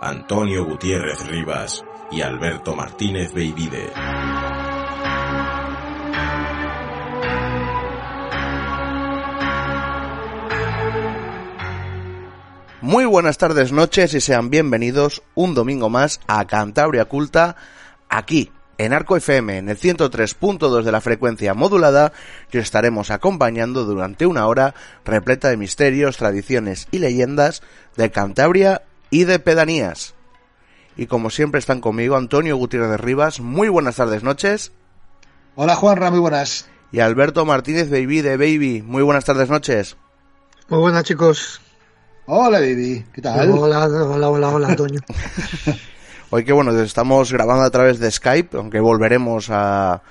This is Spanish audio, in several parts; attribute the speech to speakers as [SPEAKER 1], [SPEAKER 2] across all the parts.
[SPEAKER 1] Antonio Gutiérrez Rivas y Alberto Martínez Beivide.
[SPEAKER 2] Muy buenas tardes, noches y sean bienvenidos un domingo más a Cantabria Oculta aquí en Arco FM, en el 103.2 de la frecuencia modulada, que estaremos acompañando durante una hora repleta de misterios, tradiciones y leyendas de Cantabria y de pedanías. Y como siempre están conmigo Antonio Gutiérrez de Rivas. Muy buenas tardes, noches.
[SPEAKER 3] Hola Juanra, muy buenas.
[SPEAKER 2] Y Alberto Martínez Baby de Baby. Muy buenas tardes, noches.
[SPEAKER 4] Muy buenas, chicos.
[SPEAKER 3] Hola, Baby. ¿Qué tal?
[SPEAKER 4] Hola, hola, hola, hola, Antonio.
[SPEAKER 2] Hoy que bueno, estamos grabando a través de Skype, aunque volveremos a,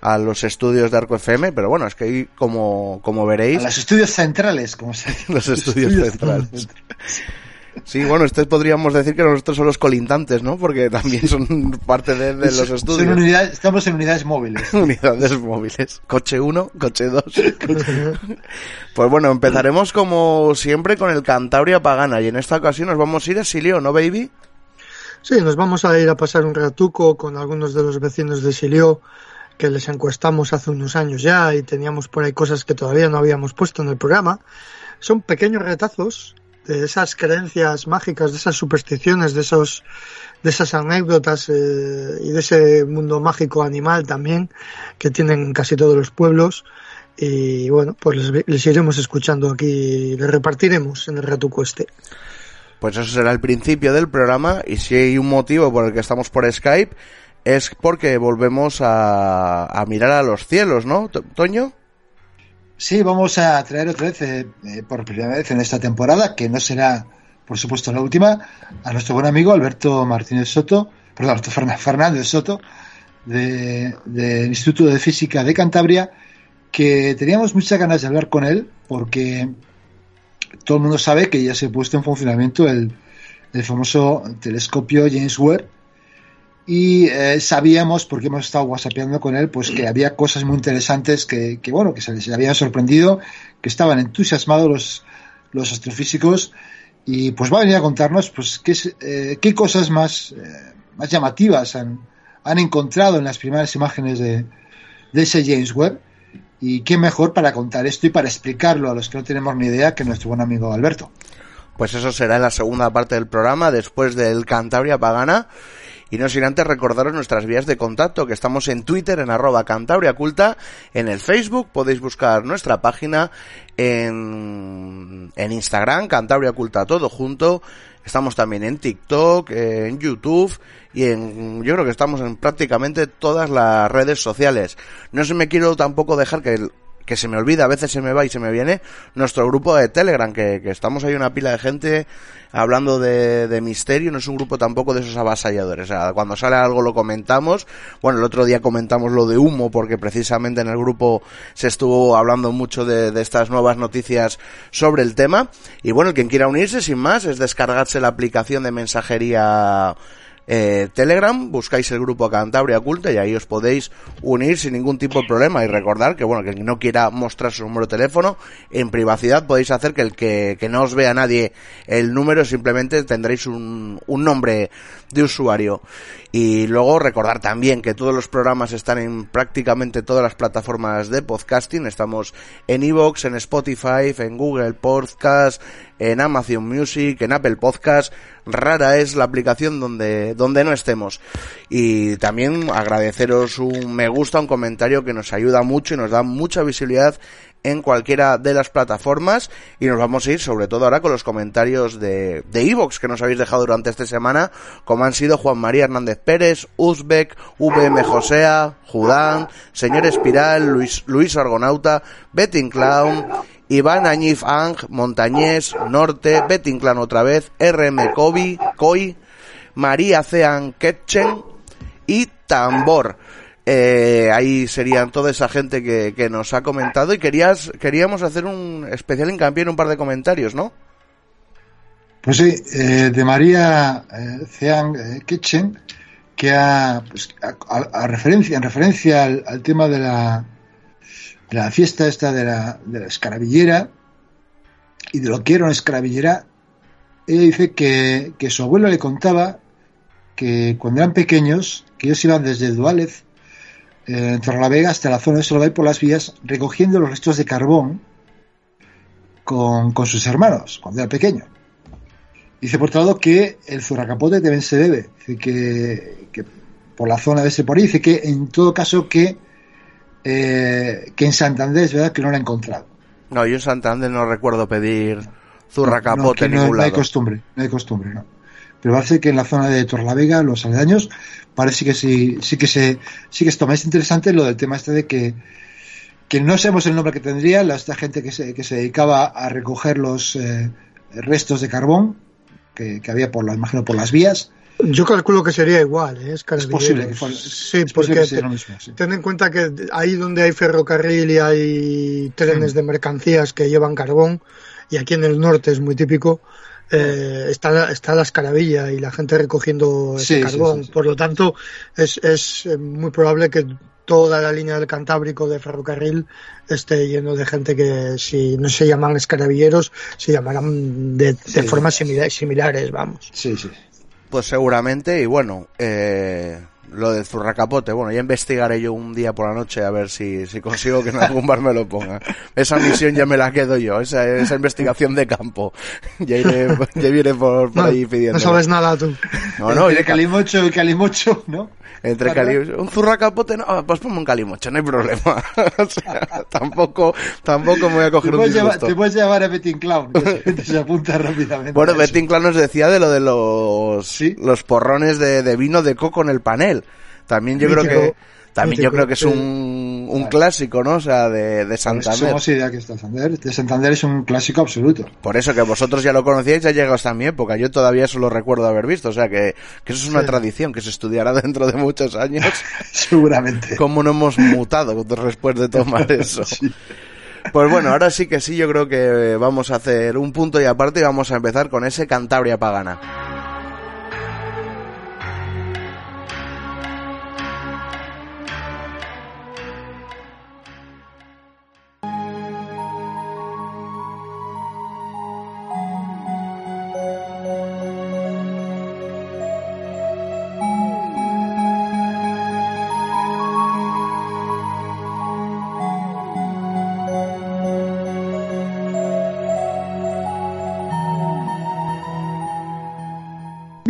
[SPEAKER 2] a los estudios de Arco FM, pero bueno, es que ahí, como, como veréis...
[SPEAKER 3] A los estudios centrales, como se dice.
[SPEAKER 2] los estudios, estudios centrales. Sí, bueno, estos podríamos decir que nosotros son los colindantes, ¿no? Porque también son parte de, de los estudios.
[SPEAKER 3] Estamos en unidades móviles.
[SPEAKER 2] unidades móviles. Coche 1, coche 2. pues bueno, empezaremos como siempre con el Cantabria Pagana y en esta ocasión nos vamos a ir a Silio, ¿no, baby?
[SPEAKER 4] Sí, nos vamos a ir a pasar un ratuco con algunos de los vecinos de Silio que les encuestamos hace unos años ya y teníamos por ahí cosas que todavía no habíamos puesto en el programa. Son pequeños retazos de esas creencias mágicas, de esas supersticiones, de esos de esas anécdotas eh, y de ese mundo mágico animal también que tienen casi todos los pueblos y bueno, pues les, iremos escuchando aquí, les repartiremos en el ratuco este.
[SPEAKER 2] Pues eso será el principio del programa y si hay un motivo por el que estamos por Skype es porque volvemos a, a mirar a los cielos, ¿no, Toño?
[SPEAKER 3] Sí, vamos a traer otra vez, eh, por primera vez en esta temporada, que no será, por supuesto, la última, a nuestro buen amigo Alberto Martínez Soto, perdón, Alberto Fernández Soto, del de, Instituto de Física de Cantabria, que teníamos muchas ganas de hablar con él, porque todo el mundo sabe que ya se ha puesto en funcionamiento el, el famoso telescopio James Webb, y eh, sabíamos, porque hemos estado whatsappeando con él, pues que había cosas muy interesantes que, que bueno, que se les habían sorprendido, que estaban entusiasmados los, los astrofísicos y pues va a venir a contarnos pues qué, eh, qué cosas más, eh, más llamativas han, han encontrado en las primeras imágenes de, de ese James Webb y qué mejor para contar esto y para explicarlo a los que no tenemos ni idea que nuestro buen amigo Alberto.
[SPEAKER 2] Pues eso será en la segunda parte del programa, después del Cantabria Pagana. Y no sin antes recordaros nuestras vías de contacto, que estamos en Twitter en arroba Culta, en el Facebook podéis buscar nuestra página, en, en Instagram, Cantabria Culta todo junto, estamos también en TikTok, en YouTube y en, yo creo que estamos en prácticamente todas las redes sociales. No se me quiero tampoco dejar que que se me olvida, a veces se me va y se me viene, nuestro grupo de Telegram, que, que estamos ahí una pila de gente hablando de, de, misterio, no es un grupo tampoco de esos avasalladores. O sea, cuando sale algo lo comentamos. Bueno, el otro día comentamos lo de humo, porque precisamente en el grupo se estuvo hablando mucho de, de estas nuevas noticias sobre el tema. Y bueno, quien quiera unirse, sin más, es descargarse la aplicación de mensajería eh, Telegram, buscáis el grupo Cantabria Culta y ahí os podéis unir sin ningún tipo de problema. Y recordar que bueno, que no quiera mostrar su número de teléfono en privacidad podéis hacer que el que, que no os vea nadie el número simplemente tendréis un, un nombre de usuario. Y luego recordar también que todos los programas están en prácticamente todas las plataformas de podcasting. Estamos en Evox, en Spotify, en Google Podcast, en Amazon Music, en Apple Podcast. Rara es la aplicación donde, donde no estemos. Y también agradeceros un me gusta, un comentario que nos ayuda mucho y nos da mucha visibilidad en cualquiera de las plataformas y nos vamos a ir sobre todo ahora con los comentarios de de Evox que nos habéis dejado durante esta semana como han sido Juan María Hernández Pérez, Uzbek, VM Josea, Judán, Señor Espiral, Luis, Luis Argonauta, Betting Clown, Iván Añif Ang, Montañés, Norte, Betting Clown otra vez, RM Kobi, Koi, María Cean Ketchen y Tambor. Eh, ahí serían toda esa gente que, que nos ha comentado y querías, queríamos hacer un especial hincapié en un par de comentarios, ¿no?
[SPEAKER 3] Pues sí, eh, de María eh, Cean eh, Kitchen, que ha, pues, a, a, referencia, en referencia al, al tema de la, de la, fiesta esta de la, de la escarabillera y de lo que era una escarabillera, ella dice que, que su abuelo le contaba que cuando eran pequeños, que ellos iban desde Duález en Torrelavega hasta la zona de Solvay por las vías recogiendo los restos de carbón con, con sus hermanos cuando era pequeño. Dice por otro lado que el zurracapote también se debe, dice que, que, por la zona de ese por ahí, dice que en todo caso que, eh, que en Santander es verdad que no lo ha encontrado.
[SPEAKER 2] No, yo en Santander no recuerdo pedir zurracapote
[SPEAKER 3] no, no,
[SPEAKER 2] en ningún
[SPEAKER 3] no,
[SPEAKER 2] lado.
[SPEAKER 3] hay costumbre, no hay costumbre, no. Pero parece que en la zona de Torlavega, los aledaños, parece que sí, sí que se, sí que se toma. Es interesante lo del tema este de que, que no sabemos el nombre que tendría la, esta gente que se, que se dedicaba a recoger los eh, restos de carbón que, que, había por la, imagino por las vías.
[SPEAKER 4] Yo calculo que sería igual, ¿eh? es,
[SPEAKER 3] es posible que fuera,
[SPEAKER 4] sí, es porque que te, mismo, sí. ten en cuenta que ahí donde hay ferrocarril y hay trenes sí. de mercancías que llevan carbón, y aquí en el norte es muy típico, eh, está, está la escaravilla y la gente recogiendo ese
[SPEAKER 3] sí,
[SPEAKER 4] carbón.
[SPEAKER 3] sí, sí,
[SPEAKER 4] Por lo tanto, es, es eh, muy probable que toda la línea del Cantábrico de ferrocarril esté lleno de gente que si no se llaman escaravilleros, se llamarán de, de formas similar, similares, vamos.
[SPEAKER 3] Sí, sí.
[SPEAKER 2] Pues seguramente, y bueno, eh, lo del zurracapote, bueno, ya investigaré yo un día por la noche a ver si, si consigo que en algún bar me lo ponga. Esa misión ya me la quedo yo, esa, esa investigación de campo. Ya iré, ya iré por, por
[SPEAKER 4] no,
[SPEAKER 2] ahí pidiendo.
[SPEAKER 4] No sabes nada tú.
[SPEAKER 2] No, no,
[SPEAKER 3] Entre Calimocho y Calimocho, ¿no?
[SPEAKER 2] Entre calimocho, un zurracapote, no, pues ponme un calimocho, no hay problema. o sea, tampoco, tampoco me voy a coger
[SPEAKER 3] te
[SPEAKER 2] un disgusto.
[SPEAKER 3] Llevar, te puedes llevar a Betting Clown, que se apunta rápidamente.
[SPEAKER 2] Bueno, Betting Clown nos decía de lo de los, ¿Sí? los porrones de, de, vino de coco en el panel. También yo Mítico. creo que también yo creo que es un, un clásico, ¿no? O sea, de, de Santander.
[SPEAKER 3] Somos idea que está Santander. De Santander es un clásico absoluto.
[SPEAKER 2] Por eso que vosotros ya lo conocíais, ya llegado hasta mi época. Yo todavía eso lo recuerdo haber visto. O sea, que, que eso es una sí. tradición que se estudiará dentro de muchos años.
[SPEAKER 3] Seguramente.
[SPEAKER 2] Cómo no hemos mutado después de tomar eso. sí. Pues bueno, ahora sí que sí, yo creo que vamos a hacer un punto y aparte y vamos a empezar con ese Cantabria Pagana.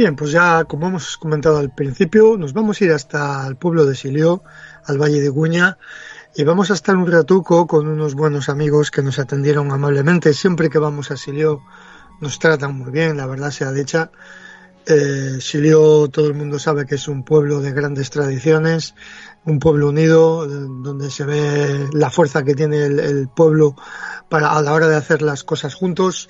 [SPEAKER 4] Bien, pues ya como hemos comentado al principio, nos vamos a ir hasta el pueblo de Silió, al Valle de Guña, y vamos a estar un ratuco con unos buenos amigos que nos atendieron amablemente. Siempre que vamos a Silió nos tratan muy bien, la verdad sea dicha. Eh, todo el mundo sabe que es un pueblo de grandes tradiciones, un pueblo unido, donde se ve la fuerza que tiene el, pueblo para a la hora de hacer las cosas juntos.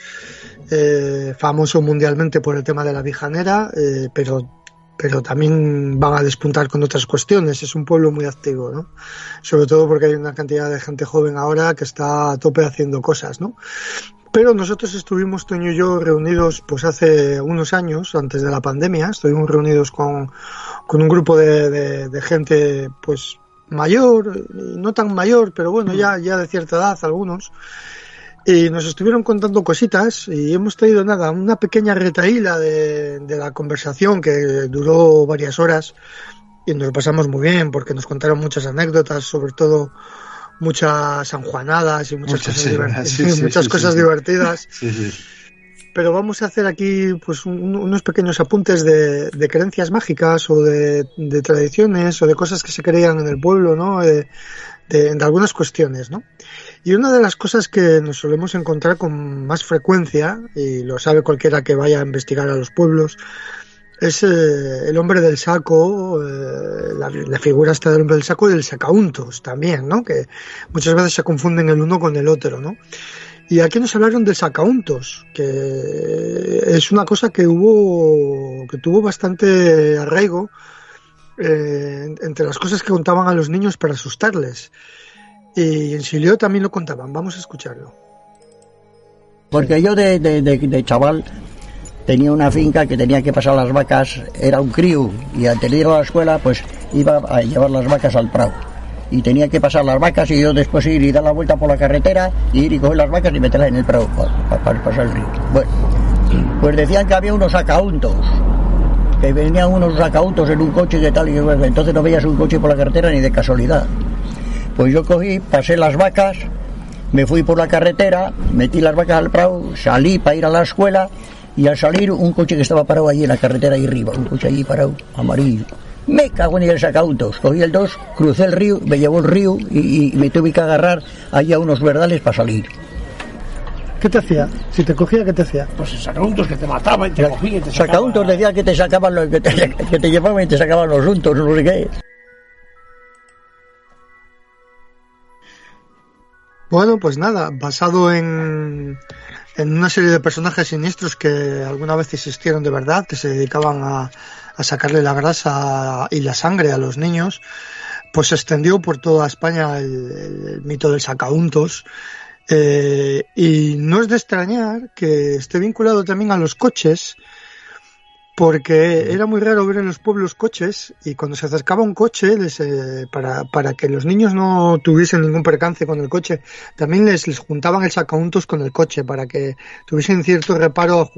[SPEAKER 4] Eh, famoso mundialmente por el tema de la vijanera, eh, pero pero también van a despuntar con otras cuestiones. Es un pueblo muy activo, ¿no? Sobre todo porque hay una cantidad de gente joven ahora que está a tope haciendo cosas, ¿no? Pero nosotros estuvimos, Toño y yo, reunidos pues hace unos años, antes de la pandemia, estuvimos reunidos con, con un grupo de, de, de gente pues mayor, no tan mayor, pero bueno, ya, ya de cierta edad algunos, y nos estuvieron contando cositas y hemos traído nada, una pequeña retaíla de, de la conversación que duró varias horas y nos lo pasamos muy bien porque nos contaron muchas anécdotas, sobre todo muchas sanjuanadas y muchas
[SPEAKER 3] Muchas,
[SPEAKER 4] cosas, divertidas,
[SPEAKER 3] sí, sí,
[SPEAKER 4] muchas
[SPEAKER 3] sí,
[SPEAKER 4] cosas
[SPEAKER 3] sí.
[SPEAKER 4] divertidas.
[SPEAKER 3] Sí, sí.
[SPEAKER 4] Pero vamos a hacer aquí pues un- unos pequeños apuntes de, de creencias mágicas o de, de tradiciones o de cosas que se creían en el pueblo, ¿no? De, de- de algunas cuestiones, ¿no? Y una de las cosas que nos solemos encontrar con más frecuencia, y lo sabe cualquiera que vaya a investigar a los pueblos, es eh, el hombre del saco, eh, la, figura esta del hombre del saco y del sacauntos también, ¿no? Que muchas veces se confunden el uno con el otro, ¿no? Y aquí nos hablaron del sacauntos, que es una cosa que hubo, que tuvo bastante arraigo eh, entre las cosas que contaban a los niños para asustarles. Y en Silio también lo contaban. Vamos a escucharlo.
[SPEAKER 5] Porque yo de- de- de chaval tenía una finca que tenía que pasar las vacas, era un crío, y de ir la escuela, pues iba a llevar las vacas al prado. Y tenía que pasar las vacas y yo después ir y dar la vuelta por la carretera, y ir y coger las vacas y meterlas en el prado para, pasar el río. Bueno, pues decían que había unos sacauntos, que venían unos sacauntos en un coche y tal, y entonces no veías un coche por la carretera ni de casualidad. Pues yo cogí, pasé las vacas, me fui por la carretera, metí las vacas al prado, salí para ir a la escuela y al salir un coche que estaba parado allí en la carretera ahí arriba, un coche allí parado, amarillo. Me cago en el sacautos, cogí el 2, crucé el río, me llevó el río y, y me tuve que agarrar allí a unos verdales para salir.
[SPEAKER 4] ¿Qué te hacía? Si te cogía, ¿qué te hacía?
[SPEAKER 6] Pues el sacauntos que te mataba y te cogía y te sacaba.
[SPEAKER 5] Sacautos decía que te sacaban los, que te, que te llevaban y te sacaban los untos, no sé qué.
[SPEAKER 4] Bueno, pues nada, basado en, en una serie de personajes siniestros que alguna vez existieron de verdad, que se dedicaban a, sacarle la grasa y la sangre a los niños, pues se extendió por toda España el, el mito del sacauntos. Eh, y no es de extrañar que esté vinculado también a los coches, porque era muy raro ver en los pueblos coches y cuando se acercaba un coche les, eh, para, para que los niños no tuviesen ningún percance con el coche también les, les juntaban el sacauntos con el coche para que tuviesen cierto reparo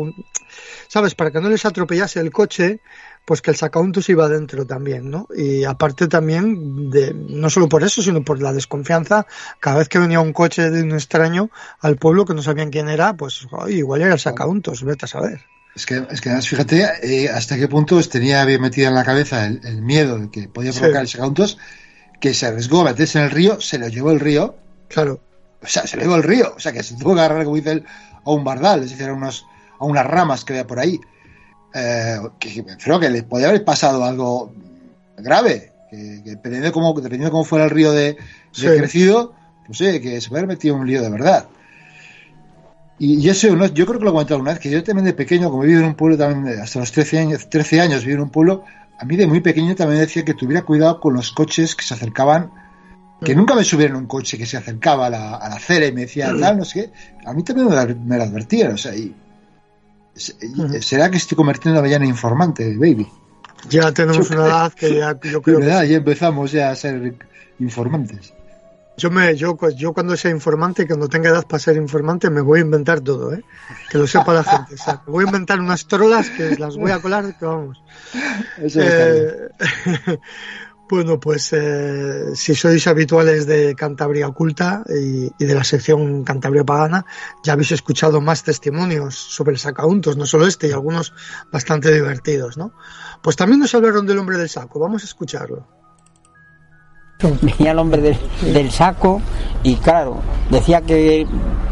[SPEAKER 4] sabes para que no les atropellase el coche pues que el sacauntos iba dentro también no y aparte también de no solo por eso sino por la desconfianza cada vez que venía un coche de un extraño al pueblo que no sabían quién era pues igual era el sacauntos vete a saber
[SPEAKER 3] Es que, es que además, fíjate eh, hasta qué punto os tenía bien metido en la cabeza el, el miedo de que podía
[SPEAKER 4] Sí.
[SPEAKER 3] provocar el sacauntos, que se arriesgó a meterse en el río, se lo llevó el río,
[SPEAKER 4] claro
[SPEAKER 3] o sea, se lo llevó el río, o sea, que se tuvo que agarrar, como dice él, a un bardal, es decir, a, unos, a unas ramas que había por ahí. Eh, que creo que le podía haber pasado algo grave, que, que dependiendo, de cómo, dependiendo de cómo fuera el río de, de
[SPEAKER 4] Sí.
[SPEAKER 3] crecido, pues sí, que se puede haber metido en un lío de verdad. Y, y eso, ¿no? yo creo que lo he comentado una vez, que yo también de pequeño, como he vivido en un pueblo también, de- hasta los 13 años, 13 años viví en un pueblo, a mí de muy pequeño también decía que tuviera cuidado con los coches que se acercaban, que nunca me subiera en un coche que se acercaba a la, a la acera y me decía tal, no sé qué. A mí también me, lo- me lo advertían, o sea, y, y-
[SPEAKER 4] Ujú.
[SPEAKER 3] ¿será que estoy convirtiendo ya en informante, baby?
[SPEAKER 4] ya tenemos
[SPEAKER 3] Yo
[SPEAKER 4] una edad que ya yo creo que
[SPEAKER 3] ya empezamos ya a ser informantes.
[SPEAKER 4] Yo me, yo, pues, yo cuando sea informante, cuando tenga edad para ser informante, me voy a inventar todo, ¿eh? Que lo sepa la gente. O sea, me voy a inventar unas trolas que las voy a colar, que vamos.
[SPEAKER 3] Eso.
[SPEAKER 4] Eh, bueno, pues eh, si sois habituales de Cantabria Oculta y, y de la sección Cantabria Pagana, ya habéis escuchado más testimonios sobre el sacauntos, no solo este, y algunos bastante divertidos, ¿no? Pues también nos hablaron del hombre del saco, vamos a escucharlo.
[SPEAKER 7] venía el hombre del, del saco y claro, decía que,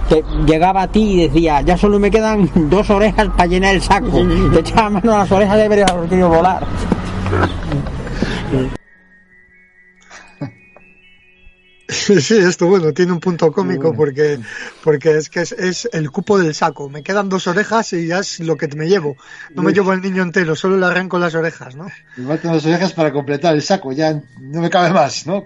[SPEAKER 7] que llegaba a ti y decía, ya solo me quedan dos orejas para llenar el saco. Te echaba mano a las orejas y haber querido volar.
[SPEAKER 4] Sí, sí, esto bueno, tiene un punto cómico porque, porque es que es, es, el cupo del saco. Me quedan dos orejas y ya es lo que me llevo. No me llevo el niño entero, solo le arranco las orejas, ¿no?
[SPEAKER 3] Me faltan dos orejas para completar el saco, ya no me cabe más, ¿no?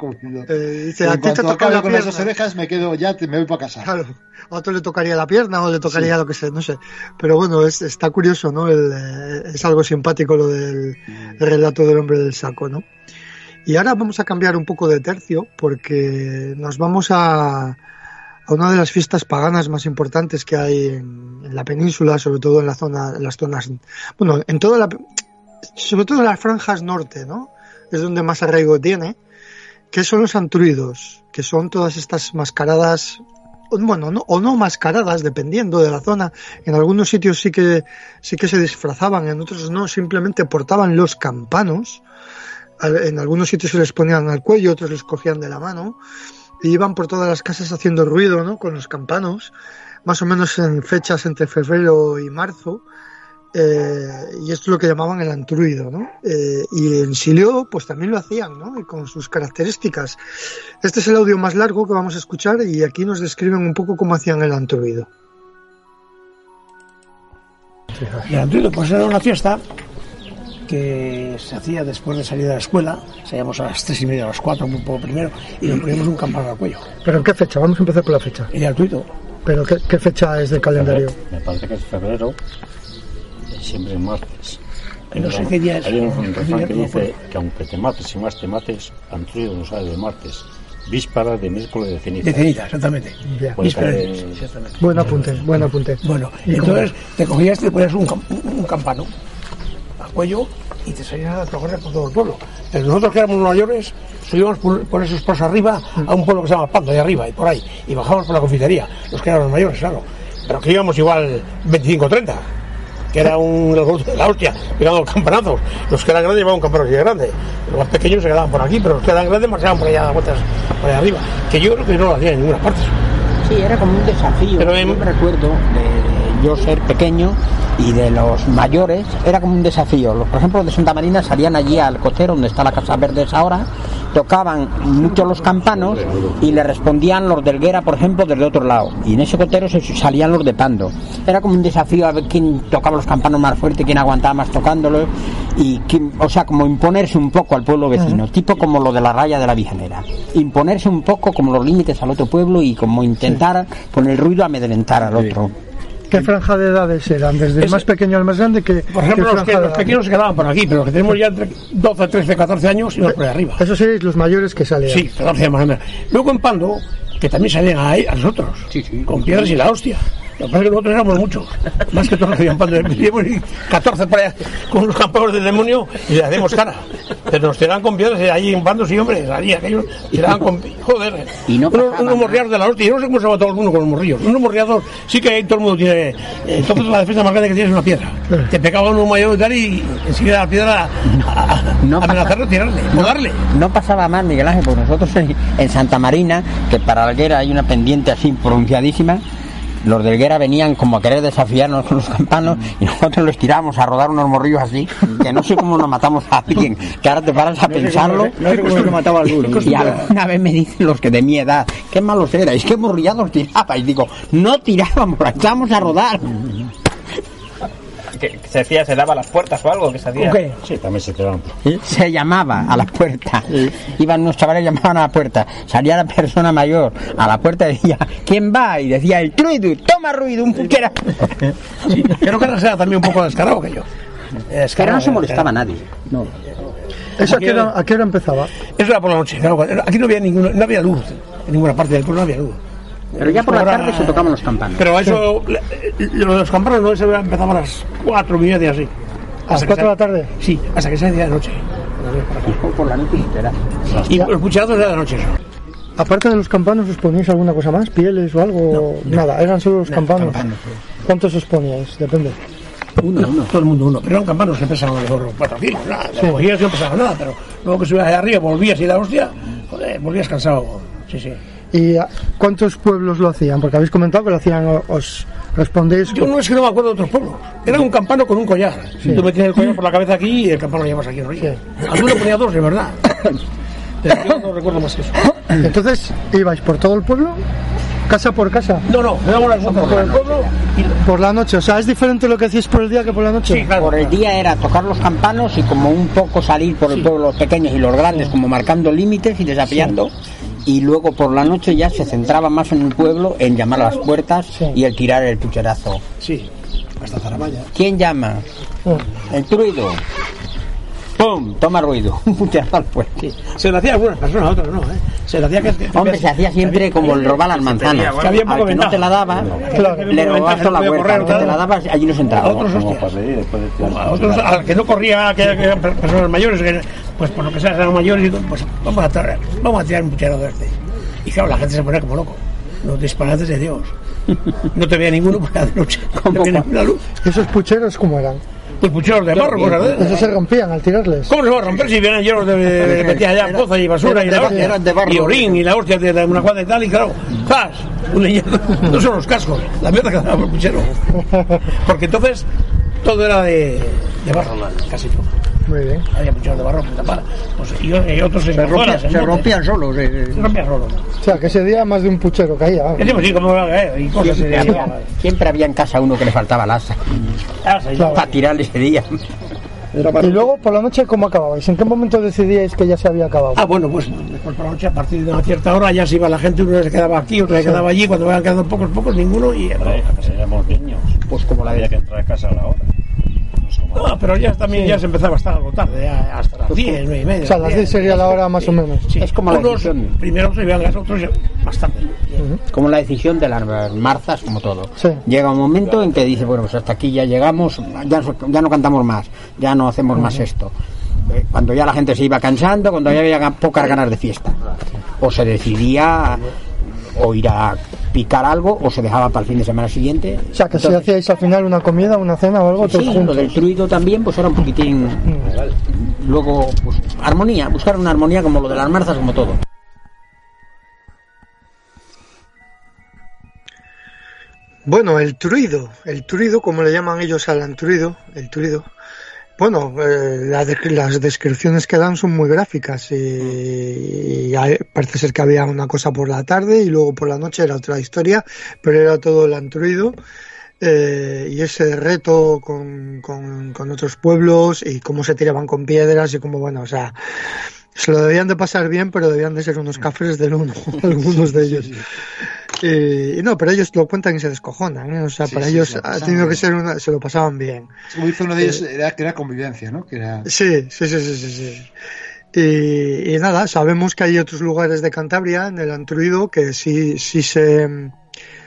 [SPEAKER 4] Eh, dice, a ti te toca la
[SPEAKER 3] con las dos orejas me quedo, ya te, me voy para casa.
[SPEAKER 4] Claro, a otro le tocaría la pierna o le tocaría lo que sea, no sé. Pero bueno, es, está curioso, ¿no? El, eh, es algo simpático lo del el relato del hombre del saco, ¿no? Y ahora vamos a cambiar un poco de tercio porque nos vamos a, a una de las fiestas paganas más importantes que hay en, la península, sobre todo en la zona, en las zonas, bueno, en toda la, sobre todo en las franjas norte, ¿no? Es donde más arraigo tiene, que son los antruidos, que son todas estas mascaradas, bueno, no, o no mascaradas, dependiendo de la zona. En algunos sitios sí que, sí que se disfrazaban, en otros no, simplemente portaban los campanos, en algunos sitios se les ponían al cuello, otros les cogían de la mano y iban por todas las casas haciendo ruido, ¿no? Con los campanos, más o menos en fechas entre febrero y marzo. Eh, y esto es lo que llamaban el antruido, ¿no? Eh, y en Silio, pues también lo hacían, ¿no? Con sus características. Este es el audio más largo que vamos a escuchar y aquí nos describen un poco cómo hacían el antruido.
[SPEAKER 6] El antruido, pues era una fiesta que se hacía después de salir de la escuela, salíamos a las tres y media, a las cuatro, un poco primero, y nos poníamos un campano al cuello.
[SPEAKER 4] ¿Pero en qué fecha? Vamos a empezar por la fecha.
[SPEAKER 6] El gratuito.
[SPEAKER 4] ¿Pero qué, qué fecha es del calendario?
[SPEAKER 8] Me parece que es febrero, siempre en martes.
[SPEAKER 6] Que no sé qué día es.
[SPEAKER 8] Hay un refrán que dice que aunque te mates y más te mates, Antruido no sale de martes. Víspera de miércoles de ceniza.
[SPEAKER 6] De ceniza, exactamente.
[SPEAKER 4] Ya.
[SPEAKER 6] Víspera de ceniza, exactamente.
[SPEAKER 4] Buen apunte, buen apunte.
[SPEAKER 6] Bueno, entonces te cogías y te ponías un, cam- un campano al cuello y te salías a correr por todo el pueblo. Pero nosotros que éramos mayores, subíamos por, por esos pasos arriba a un pueblo que se llama Pando, de arriba y por ahí, y bajábamos por la confitería, los que éramos mayores, claro. Pero que íbamos igual 25 o 30, que era un de la hostia, pegando campanazos. Los que eran grandes llevaban un de grande, los más pequeños se quedaban por aquí, pero los que eran grandes marchaban por allá vueltas por allá arriba, que yo creo que no lo hacían en ninguna parte.
[SPEAKER 7] Sí, era como un desafío.
[SPEAKER 6] Pero en-
[SPEAKER 7] Yo me recuerdo de, de yo ser pequeño y de los mayores, era como un desafío. Los, por ejemplo, de Santa Marina salían allí al cotero, donde está la Casa Verde ahora, tocaban mucho los campanos y le respondían los del Guera, por ejemplo, desde otro lado. Y en ese cotero se salían los de Pando. Era como un desafío a ver quién tocaba los campanos más fuerte, quién aguantaba más tocándolos. Y quién- o sea, como imponerse un poco al pueblo vecino, tipo como lo de la raya de la Vijanera. Imponerse un poco como los límites al otro pueblo y como intentar con el ruido amedrentar al otro.
[SPEAKER 4] ¿Qué franja de edades eran? Desde el
[SPEAKER 6] Es-
[SPEAKER 4] más pequeño al más grande, que
[SPEAKER 6] Por ejemplo, los, que, los pequeños se quedaban por aquí, pero los que tenemos ya entre 12, 13, 14 años íbamos por ahí arriba.
[SPEAKER 4] Esos seréis los mayores que salían.
[SPEAKER 6] Sí, 14 más o menos. Luego en Pando, que también salían ahí a nosotros, con piedras y la hostia. Lo que pasa es que nosotros éramos muchos, más que todos los que habían Pando. Teníamos 14 por allá con unos campos del demonio y le hacemos cara. Pero nos tiraban con piedras y ahí en Pando, sí, hombre, salía aquellos, tiraban con. Joder,
[SPEAKER 7] Y no
[SPEAKER 6] unos, morriados de la hostia. Yo no sé cómo se va todo el mundo con los morrillos. Unos morriados, sí que ahí todo el mundo tiene. eh, Entonces la defensa más grande que tienes es una piedra. Te pegaba uno mayor y tal y enseguida la piedra a,
[SPEAKER 7] No
[SPEAKER 6] amenazarlo, tirarle, o darle.
[SPEAKER 7] No pasaba más, Miguel Ángel, porque nosotros en, en Santa Marina, que para Alguera hay una pendiente así pronunciadísima, los de Alguera venían como a querer desafiarnos con los campanos y nosotros los tirábamos a rodar unos morrillos así, que no sé cómo nos matamos a alguien, que ahora te paras a pensarlo.
[SPEAKER 5] no sé cómo se mataba al duro.
[SPEAKER 7] Y alguna vez me dicen los que de mi edad, qué malos erais, qué morrillados tirabais. Digo, no tirábamos, la echábamos a rodar.
[SPEAKER 9] Que, que se hacía, se daba a las puertas o algo, que se hacía.
[SPEAKER 7] ¿Qué?
[SPEAKER 8] Sí, también se tiraban.
[SPEAKER 7] se llamaba a la puerta. Iban unos chavales llamaban a la puerta. Salía la persona mayor a la puerta y decía, ¿quién va? Y decía el truido, toma ruido, un puquera.
[SPEAKER 6] Sí, creo que ahora sea también un poco descarado que yo.
[SPEAKER 7] Pero no se molestaba a nadie. No.
[SPEAKER 4] ¿Eso a qué, hora, a qué hora empezaba?
[SPEAKER 6] Eso era por la noche. claro, aquí no había ninguna, no había luz. En ninguna parte del pueblo no había luz.
[SPEAKER 7] Pero ya por la tarde se tocaban los campanos.
[SPEAKER 6] Pero eso, le- lo de los campanos no se empezaba a las cuatro y media así.
[SPEAKER 4] ¿A las
[SPEAKER 6] Hasta que
[SPEAKER 4] 4 de la tarde?
[SPEAKER 6] Sí, hasta que se hacía de noche.
[SPEAKER 7] por la noche literal.
[SPEAKER 6] Y los cucharazos era de noche eso.
[SPEAKER 4] Aparte de los campanos, ¿os poníais alguna cosa más? ¿Pieles o algo? Nada, eran solo los campanos. ¿Cuántos os poníais? Depende.
[SPEAKER 7] Uno, uno.
[SPEAKER 6] Todo el mundo uno. Pero eran campanos que pesaban a lo mejor cuatro kilos. Nada, sí. cogías y no pesaba nada. Pero luego que subías de arriba, volvías y da hostia, joder, volvías cansado. Sí, sí.
[SPEAKER 4] ¿Y cuántos pueblos lo hacían? Porque habéis comentado que lo hacían, os respondéis.
[SPEAKER 6] Yo no es que no me acuerdo de otros pueblos. Era un campano con un collar. Tú metías el collar por la cabeza aquí y el campano lo llevas aquí en orilla. Alguno ponía dos, de verdad. Yo no recuerdo más que eso.
[SPEAKER 4] Entonces, ¿ibais por todo el pueblo? ¿Casa por casa?
[SPEAKER 6] No, no, damos las vueltas por el pueblo y
[SPEAKER 4] Por la noche, o sea, ¿es diferente lo que hacéis por el día que por la noche?
[SPEAKER 6] Sí, claro.
[SPEAKER 7] Por el día era tocar los campanos y como un poco salir por el pueblo los pequeños y los grandes, como marcando límites y desafiando. Y luego por la noche ya se centraba más en el pueblo, en llamar a las puertas y el tirar el pucherazo.
[SPEAKER 6] Sí, hasta Zaramaya.
[SPEAKER 7] ¿Quién llama? El truido. ¡Pum! Toma ruido. Un pucherazo al pueblo.
[SPEAKER 6] Se lo hacía a algunas personas, a otras no, ¿eh? Se lo hacía que...
[SPEAKER 7] Hombre, se hacía siempre como el robar las manzanas.
[SPEAKER 6] Que había poco
[SPEAKER 7] Al que no te la daba,
[SPEAKER 6] Claro.
[SPEAKER 7] le robabas toda la
[SPEAKER 6] correr,
[SPEAKER 7] Al que te la dabas, allí no se entraba.
[SPEAKER 6] A otros, al que no corría, que, que eran personas mayores, que, pues por lo que sea, eran mayores, y pues vamos a, tirar, vamos a tirar un puchero de este. Y claro, la gente se pone como loco. Los disparates de Dios. No te veía ninguno porque de noche. No había ninguna luz.
[SPEAKER 4] ¿Esos pucheros cómo eran?
[SPEAKER 6] Pues pucheros de barro, cosas de
[SPEAKER 4] Esos se rompían al tirarles.
[SPEAKER 6] ¿Cómo se va a romper si vienen llenos de, de metían allá poza y basura y la hostia?
[SPEAKER 7] eran de barro.
[SPEAKER 6] Y orín y la hostia de una cuadra y tal, y claro, ¡zas! No son los cascos, la mierda que daba por el puchero. Porque entonces todo era de, de barro, la- casi todo.
[SPEAKER 4] Muy bien.
[SPEAKER 6] Había pucheros de barro, puta madre. Pues, y, y otros
[SPEAKER 7] Se
[SPEAKER 6] en
[SPEAKER 7] se rompían solos. eh.
[SPEAKER 6] Se rompían solos.
[SPEAKER 4] O sea, que ese día más de un puchero caía.
[SPEAKER 6] sí, pues como y cosas
[SPEAKER 7] Siempre había, siempre había en casa uno que le faltaba el asa
[SPEAKER 4] Claro.
[SPEAKER 7] para tirar ese día.
[SPEAKER 4] Y luego por la noche, ¿cómo acababais? ¿En qué momento decidíais que ya se había acabado?
[SPEAKER 6] Ah, bueno, pues después por la noche, a partir de una cierta hora, ya se iba la gente, uno se quedaba aquí, otro se quedaba allí, cuando iban quedando pocos, pocos, ninguno, y...
[SPEAKER 8] Éramos niños.
[SPEAKER 7] Pues como la
[SPEAKER 8] Había que entrar a casa a la hora. No
[SPEAKER 6] No, pero ya también ya se empezaba a estar algo tarde, ya hasta las 10, 9 y media.
[SPEAKER 4] O sea, las 10 sería la hora más o menos.
[SPEAKER 6] Sí,
[SPEAKER 7] Es como la
[SPEAKER 6] unos
[SPEAKER 7] decisión.
[SPEAKER 6] primero se iban a casa, otros ya más tarde.
[SPEAKER 7] como la decisión de las marzas, como todo.
[SPEAKER 4] Sí.
[SPEAKER 7] Llega un momento en que dice, bueno, pues hasta aquí ya llegamos, ya, no- ya no cantamos más, ya no hacemos más esto. Eh, Cuando ya la gente se iba cansando, cuando ya había pocas ganas de fiesta. O se decidía o ir a picar algo o se dejaba para el fin de semana siguiente.
[SPEAKER 4] O sea, que si hacíais al final una comida, una cena o algo, todos
[SPEAKER 7] Sí, lo del truido también, pues era un poquitín. Luego, pues, armonía, buscar una armonía como lo de las marzas, como todo.
[SPEAKER 4] Bueno, el truido, el truido, como le llaman ellos al antruido, el truido. Bueno, eh, la de- las descripciones que dan son muy gráficas y, y hay- parece ser que había una cosa por la tarde y luego por la noche era otra historia, pero era todo el antruido eh, y ese reto con, con, con otros pueblos y cómo se tiraban con piedras y cómo, bueno, o sea, se lo debían de pasar bien, pero debían de ser unos cafres del uno, algunos de ellos. Y, y no, pero ellos lo cuentan y se descojonan, ¿eh? O sea,
[SPEAKER 3] Sí,
[SPEAKER 4] para
[SPEAKER 3] sí,
[SPEAKER 4] ellos
[SPEAKER 3] se
[SPEAKER 4] ha tenido que ser una, se lo pasaban bien.
[SPEAKER 3] Como dice uno de ellos, era, que era convivencia, ¿no? Que era...
[SPEAKER 4] Sí, sí, sí, sí, sí. sí. Y, y nada, sabemos que hay otros lugares de Cantabria, en el Antruido, que sí, sí se,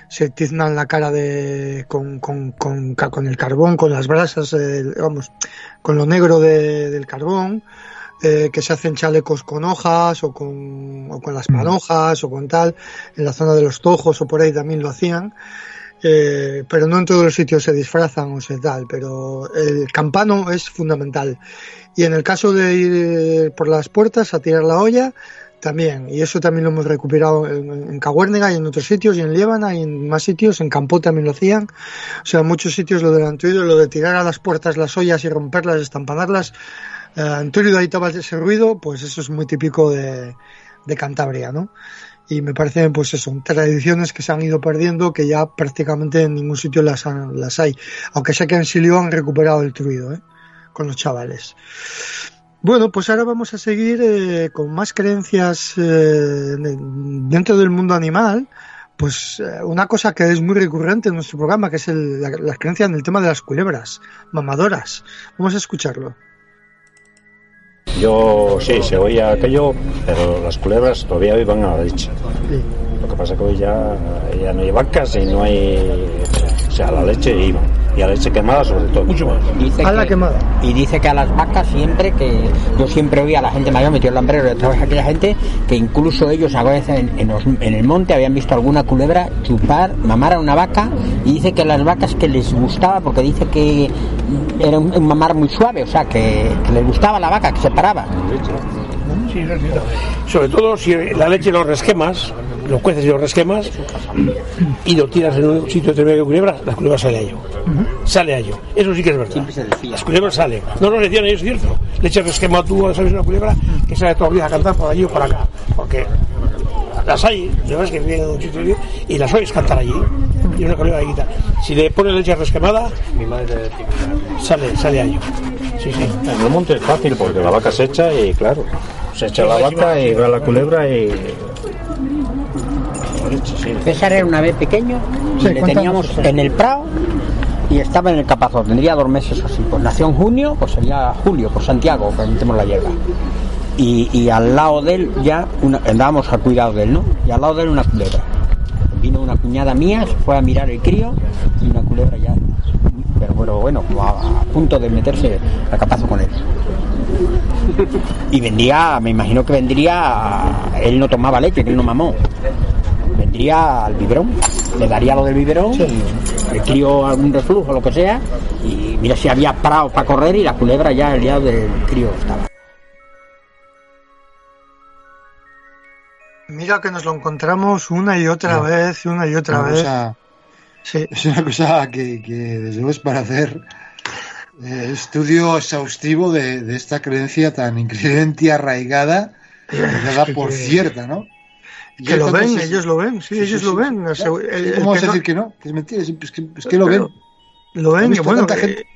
[SPEAKER 4] se tiznan la cara de, con, con, con, con el carbón, con las brasas, eh, vamos, con lo negro de- del carbón, eh, que se hacen chalecos con hojas o con, o con las panojas o con tal, en la zona de los tojos o por ahí también lo hacían. Eh, pero no en todos los sitios se disfrazan o se tal, pero el campano es fundamental. Y en el caso de ir eh, por las puertas a tirar la olla, también. Y eso también lo hemos recuperado en, Caguérnega y en otros sitios, y en Líbana y en más sitios. En Campó también lo hacían. O sea, en muchos sitios lo del Antruido, lo de tirar a las puertas las ollas y romperlas, estampanarlas. Eh, Antruido ahí estaba ese ruido, pues eso es muy típico de, Cantabria, ¿no? Y me parece, pues eso, tradiciones que se han ido perdiendo, que ya prácticamente en ningún sitio las, han- las hay. Aunque sé que en Silio han recuperado el truido, ¿eh? Con los chavales. Bueno, pues ahora vamos a seguir eh, con más creencias eh, de- dentro del mundo animal. Pues eh, una cosa que es muy recurrente en nuestro programa, que es el- la, la creencia en el tema de las culebras mamadoras. Vamos a escucharlo.
[SPEAKER 8] Yo sí, se oía aquello, pero las culebras todavía iban a la leche. Lo que pasa que hoy ya, ya no hay vacas y no hay. O sea, la leche iban. Y a la leche quemada sobre todo. Mucho más.
[SPEAKER 7] Dice
[SPEAKER 4] A la
[SPEAKER 7] que-
[SPEAKER 4] quemada.
[SPEAKER 7] Y dice que a las vacas siempre, que yo siempre oía a la gente mayor metió el lambrero de toda aquella gente, que incluso ellos a veces en, en los- en el monte habían visto alguna culebra chupar, mamar a una vaca, y dice que las vacas que les gustaba, porque dice que era un, un mamar muy suave, o sea, que, que les gustaba la vaca, que se paraba.
[SPEAKER 6] Sí, eso es cierto. Sobre todo si la leche los resquemas, lo cueces y lo resquemas y lo tiras en un sitio determinado de culebras, la culebra sale a ello. Sale a ello. Eso sí que es verdad. Las culebras salen. No nos decían ellos, es cierto. Le echas resquemado tú, sabes, una culebra que sale todos los días a cantar por allí o por acá. Porque las hay, que viven en un sitio y las oyes cantar allí. Y una culebra de guitarra. Si le pones leche resquemada, sale, sale a ello. Sí, sí.
[SPEAKER 8] En el monte es fácil porque la vaca se echa y claro, se echa la vaca y va la culebra y
[SPEAKER 7] César era una vez pequeño, y le teníamos en el Prado y estaba en el Capazón, tendría dos meses así. Pues nació en junio, pues sería julio, por Santiago, permitemos la hierba. Y, y, al lado de él ya una, andábamos a cuidado de él, ¿no? Y al lado de él una culebra. Vino una cuñada mía, se fue a mirar el crío y una culebra ya, pero bueno, bueno, como a, a punto de meterse a capazo con él. Y vendría, me imagino que vendría, él no tomaba leche, que él no mamó vendría al biberón, le daría lo del biberón, sí. el crío algún reflujo, lo que sea, y mira si había prado para correr y la culebra ya el día del crío estaba.
[SPEAKER 4] Mira que nos lo encontramos una y otra no. vez, una y otra vez.
[SPEAKER 3] Sí. Es una cosa que, que desde luego es para hacer eh, estudio exhaustivo de, de, esta creencia tan increíblemente arraigada, dada por cierta, ¿no?
[SPEAKER 4] que lo ven, ellos lo ven, sí, sí ellos sí, lo ven.
[SPEAKER 3] ¿Cómo el, el vas a decir que no? Que es mentira, es que, es que lo ven.
[SPEAKER 4] Lo ven, y bueno, que, gente...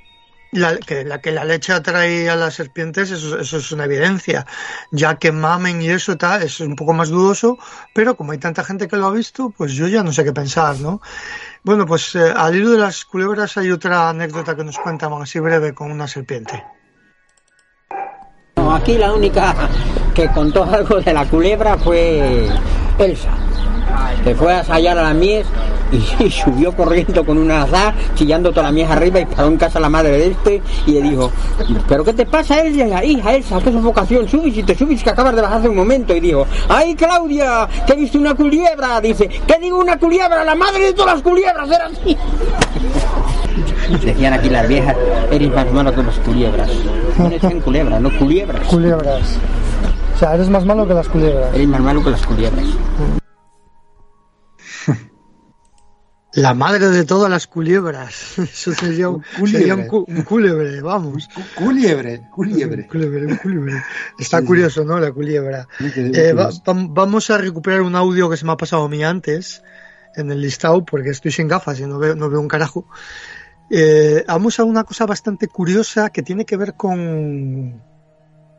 [SPEAKER 4] la, que, la, que leche atrae a las serpientes, eso, eso, es una evidencia. Ya que mamen y eso tal, es un poco más dudoso, pero como hay tanta gente que lo ha visto, pues yo ya no sé qué pensar, ¿no? Bueno, pues eh, al hilo de las culebras hay otra anécdota que nos cuentan así breve con una serpiente.
[SPEAKER 7] Aquí la única que contó algo de la culebra fue Elsa. Se fue a ensayar a la mies y, subió corriendo con un azar, chillando toda la mies arriba y paró en casa la madre de este y le dijo, ¿pero qué te pasa, Elsa? Hija, Elsa, qué sofocación, subes y te subes que acabas de bajar hace un momento. Y dijo, ¡ay, Claudia, que he visto una culebra! Dice, ¿qué digo una culebra? La madre de todas las culebras era así. Decían aquí las viejas, eres más malo que las culebras. No decían culebras, no culebras.
[SPEAKER 4] Culebras. O sea, eres más malo que las culebras.
[SPEAKER 7] Eres más malo que las culebras.
[SPEAKER 4] La madre de todas las culebras. Eso sería un, sería un, cu un culebre, vamos.
[SPEAKER 3] Culiebre, culiebre.
[SPEAKER 4] Culebre, un culebre. Está sí, curioso, ¿no? La culebra. Eh, va, va, vamos a recuperar un audio que se me ha pasado a mí antes en el listado porque estoy sin gafas y no veo, no veo un carajo. Eh, vamos a una cosa bastante curiosa que tiene que ver con,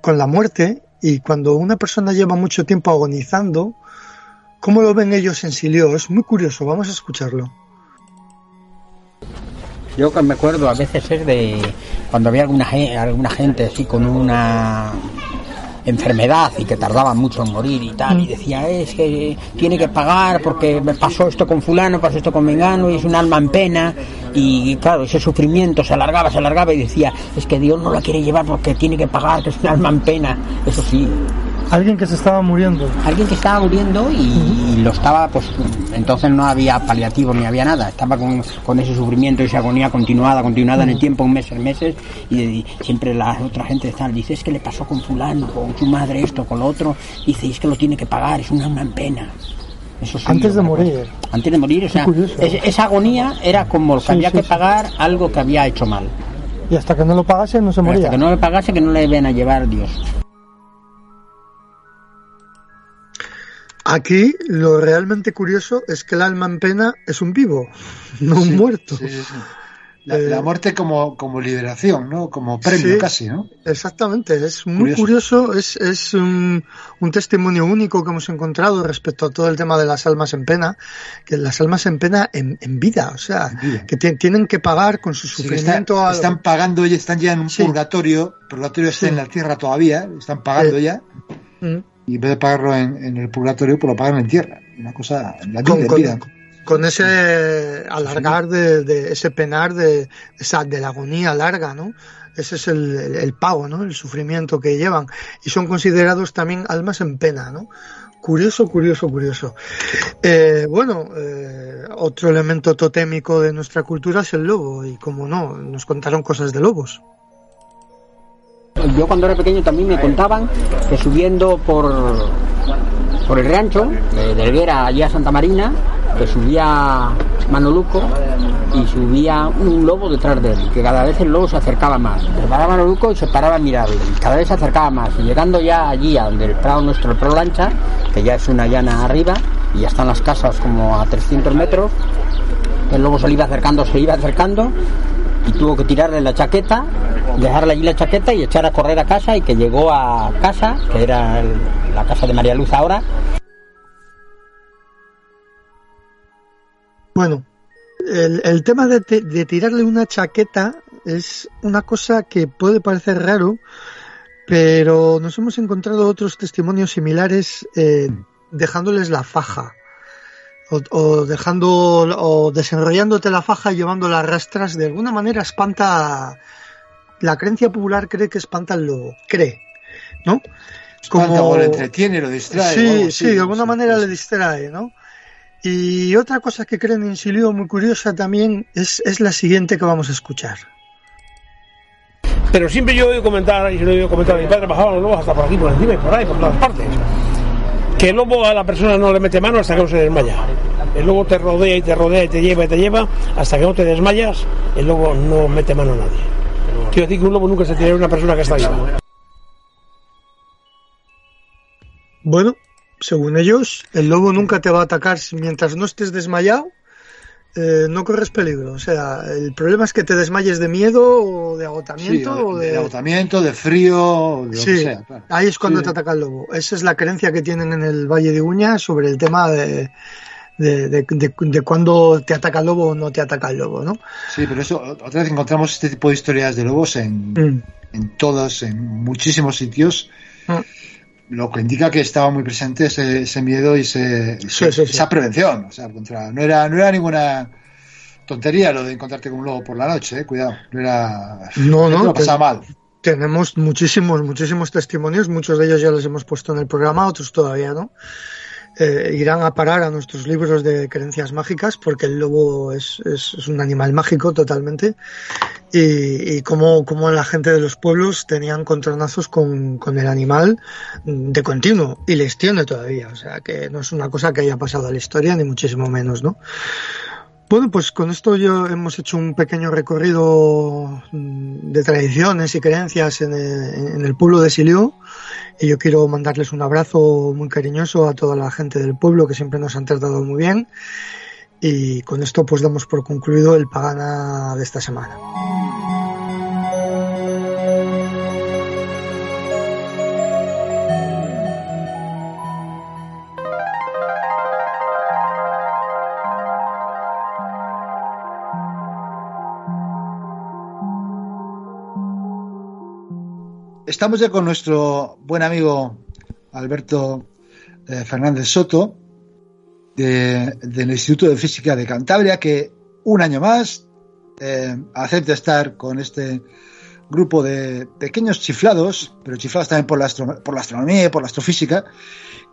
[SPEAKER 4] con la muerte y cuando una persona lleva mucho tiempo agonizando, ¿cómo lo ven ellos en Silio? Es muy curioso, vamos a escucharlo.
[SPEAKER 7] Yo me acuerdo a veces es de cuando había alguna, alguna gente así con una enfermedad y que tardaba mucho en morir y tal, y decía, es que tiene que pagar porque me pasó esto con fulano, pasó esto con mengano, y es un alma en pena, y claro, ese sufrimiento se alargaba, se alargaba, y decía, es que Dios no la quiere llevar porque tiene que pagar, que es un alma en pena, eso sí.
[SPEAKER 4] Alguien que se estaba muriendo.
[SPEAKER 7] Alguien que estaba muriendo y, y lo estaba, pues entonces no había paliativo ni había nada, estaba con, con ese sufrimiento y esa agonía continuada, continuada en el tiempo, meses, meses, y, y siempre la otra gente está, dice, es que le pasó con fulano, con su madre esto, con lo otro, dice, es que lo tiene que pagar, es una en pena. Eso sí,
[SPEAKER 4] antes de morir.
[SPEAKER 7] Antes de morir, o sea, es, esa agonía era como que sí, había sí, que pagar algo que había hecho mal.
[SPEAKER 4] Y hasta que no lo pagase no se moría.
[SPEAKER 7] Hasta que no le pagase que no le ven a llevar Dios.
[SPEAKER 4] Aquí lo realmente curioso es que el alma en pena es un vivo, no un muerto.
[SPEAKER 3] La, eh, la, muerte como, como liberación, ¿no? Como premio casi, ¿no?
[SPEAKER 4] Exactamente, es muy curioso, curioso es, es un, un, testimonio único que hemos encontrado respecto a todo el tema de las almas en pena, que las almas en pena en, en vida, o sea, vida. que tienen que pagar con su sufrimiento.
[SPEAKER 3] Está, están pagando y están ya en un purgatorio, purgatorio está en la tierra todavía, están pagando ya. Mm. Y en vez de pagarlo en, en, el purgatorio, pues lo pagan en tierra. Una cosa, en la vida,
[SPEAKER 4] con,
[SPEAKER 3] vida.
[SPEAKER 4] Con, con ese alargar de, de, ese penar de esa de la agonía larga, ¿no? Ese es el, el, el, pago, ¿no? El sufrimiento que llevan y son considerados también almas en pena, ¿no? Curioso, curioso, curioso. Eh, bueno, eh, otro elemento totémico de nuestra cultura es el lobo y como no, nos contaron cosas de lobos.
[SPEAKER 7] Yo cuando era pequeño también me contaban que subiendo por por el rancho, de, de Helguera allí a Santa Marina, que subía Manoluco y subía un lobo detrás de él, que cada vez el lobo se acercaba más. Se paraba Manoluco y se paraba a mirarle, y cada vez se acercaba más. Y llegando ya allí, a donde el prado nuestro, el Pro Lancha, que ya es una llana arriba, y ya están las casas como a 300 metros, el lobo se le iba acercando, se iba acercando, y tuvo que tirarle la chaqueta, dejarle allí la chaqueta y echar a correr a casa y que llegó a casa, que era la casa de María Luz ahora,
[SPEAKER 4] Bueno, el, el tema de, de tirarle una chaqueta es una cosa que puede parecer raro, pero nos hemos encontrado otros testimonios similares eh, dejándoles la faja. O, o dejando o desenrollándote la faja y llevándola a rastras de alguna manera espanta la creencia popular cree que espanta al lobo cree no
[SPEAKER 3] Espanta o lo entretiene, lo distrae,
[SPEAKER 4] sí
[SPEAKER 3] así,
[SPEAKER 4] sí de alguna manera le distrae no y otra cosa que creen en Silio muy curiosa también es, es la siguiente que vamos a escuchar.
[SPEAKER 6] Pero siempre yo he oído comentar, y se lo he oído comentar a mi padre, bajaban los lobos hasta por aquí, por encima y por ahí, por todas partes. Que el lobo a la persona no le mete mano hasta que no se desmaya. El lobo te rodea y te rodea y te lleva y te lleva hasta que no te desmayas. El lobo no mete mano a nadie. Quiero decir que un lobo nunca se a una persona que está viva.
[SPEAKER 4] Bueno, según ellos, el lobo nunca te va a atacar mientras no estés desmayado. Eh, no corres peligro. O sea, el problema es que te desmayes de miedo o de agotamiento
[SPEAKER 3] Sí,
[SPEAKER 4] o
[SPEAKER 3] de,
[SPEAKER 4] de,
[SPEAKER 3] agotamiento, de frío, de lo
[SPEAKER 4] Sí,
[SPEAKER 3] que sea. claro.
[SPEAKER 4] ahí es cuando
[SPEAKER 3] Sí.
[SPEAKER 4] te ataca el lobo. Esa es la creencia que tienen en el Valle de Uña sobre el tema de, de, de, de- de cuándo te ataca el lobo o no te ataca el lobo, ¿no?
[SPEAKER 3] Sí, pero eso, otra vez encontramos este tipo de historias de lobos en,
[SPEAKER 4] Mm.
[SPEAKER 3] en todos, en muchísimos sitios,
[SPEAKER 4] Mm.
[SPEAKER 3] Lo que indica que estaba muy presente ese, ese miedo y ese,
[SPEAKER 4] Sí, sí,
[SPEAKER 3] esa prevención. O sea, contra, no, era, no era ninguna tontería lo de encontrarte con un lobo por la noche, eh, cuidado. No era.
[SPEAKER 4] No,
[SPEAKER 3] no lo pasaba mal.
[SPEAKER 4] Tenemos muchísimos, muchísimos testimonios, muchos de ellos ya los hemos puesto en el programa, otros todavía no. Eh, irán a parar a nuestros libros de creencias mágicas porque el lobo es, un animal mágico totalmente y, y como, la gente de los pueblos tenían contronazos con, el animal de continuo y les tiene todavía, o sea que no es una cosa que haya pasado a la historia ni muchísimo menos, ¿no? Bueno, pues con esto ya hemos hecho un pequeño recorrido mm, de tradiciones y creencias en el, pueblo de Silió. Y yo quiero mandarles un abrazo muy cariñoso a toda la gente del pueblo que siempre nos han tratado muy bien. Y con esto pues damos por concluido el Pagana de esta semana.
[SPEAKER 3] Estamos ya con nuestro buen amigo Alberto eh, Fernández Soto de- del Instituto de Física de Cantabria, que un año más eh, acepta estar con este grupo de pequeños chiflados, pero chiflados también por la, astro- por la astronomía y por la astrofísica.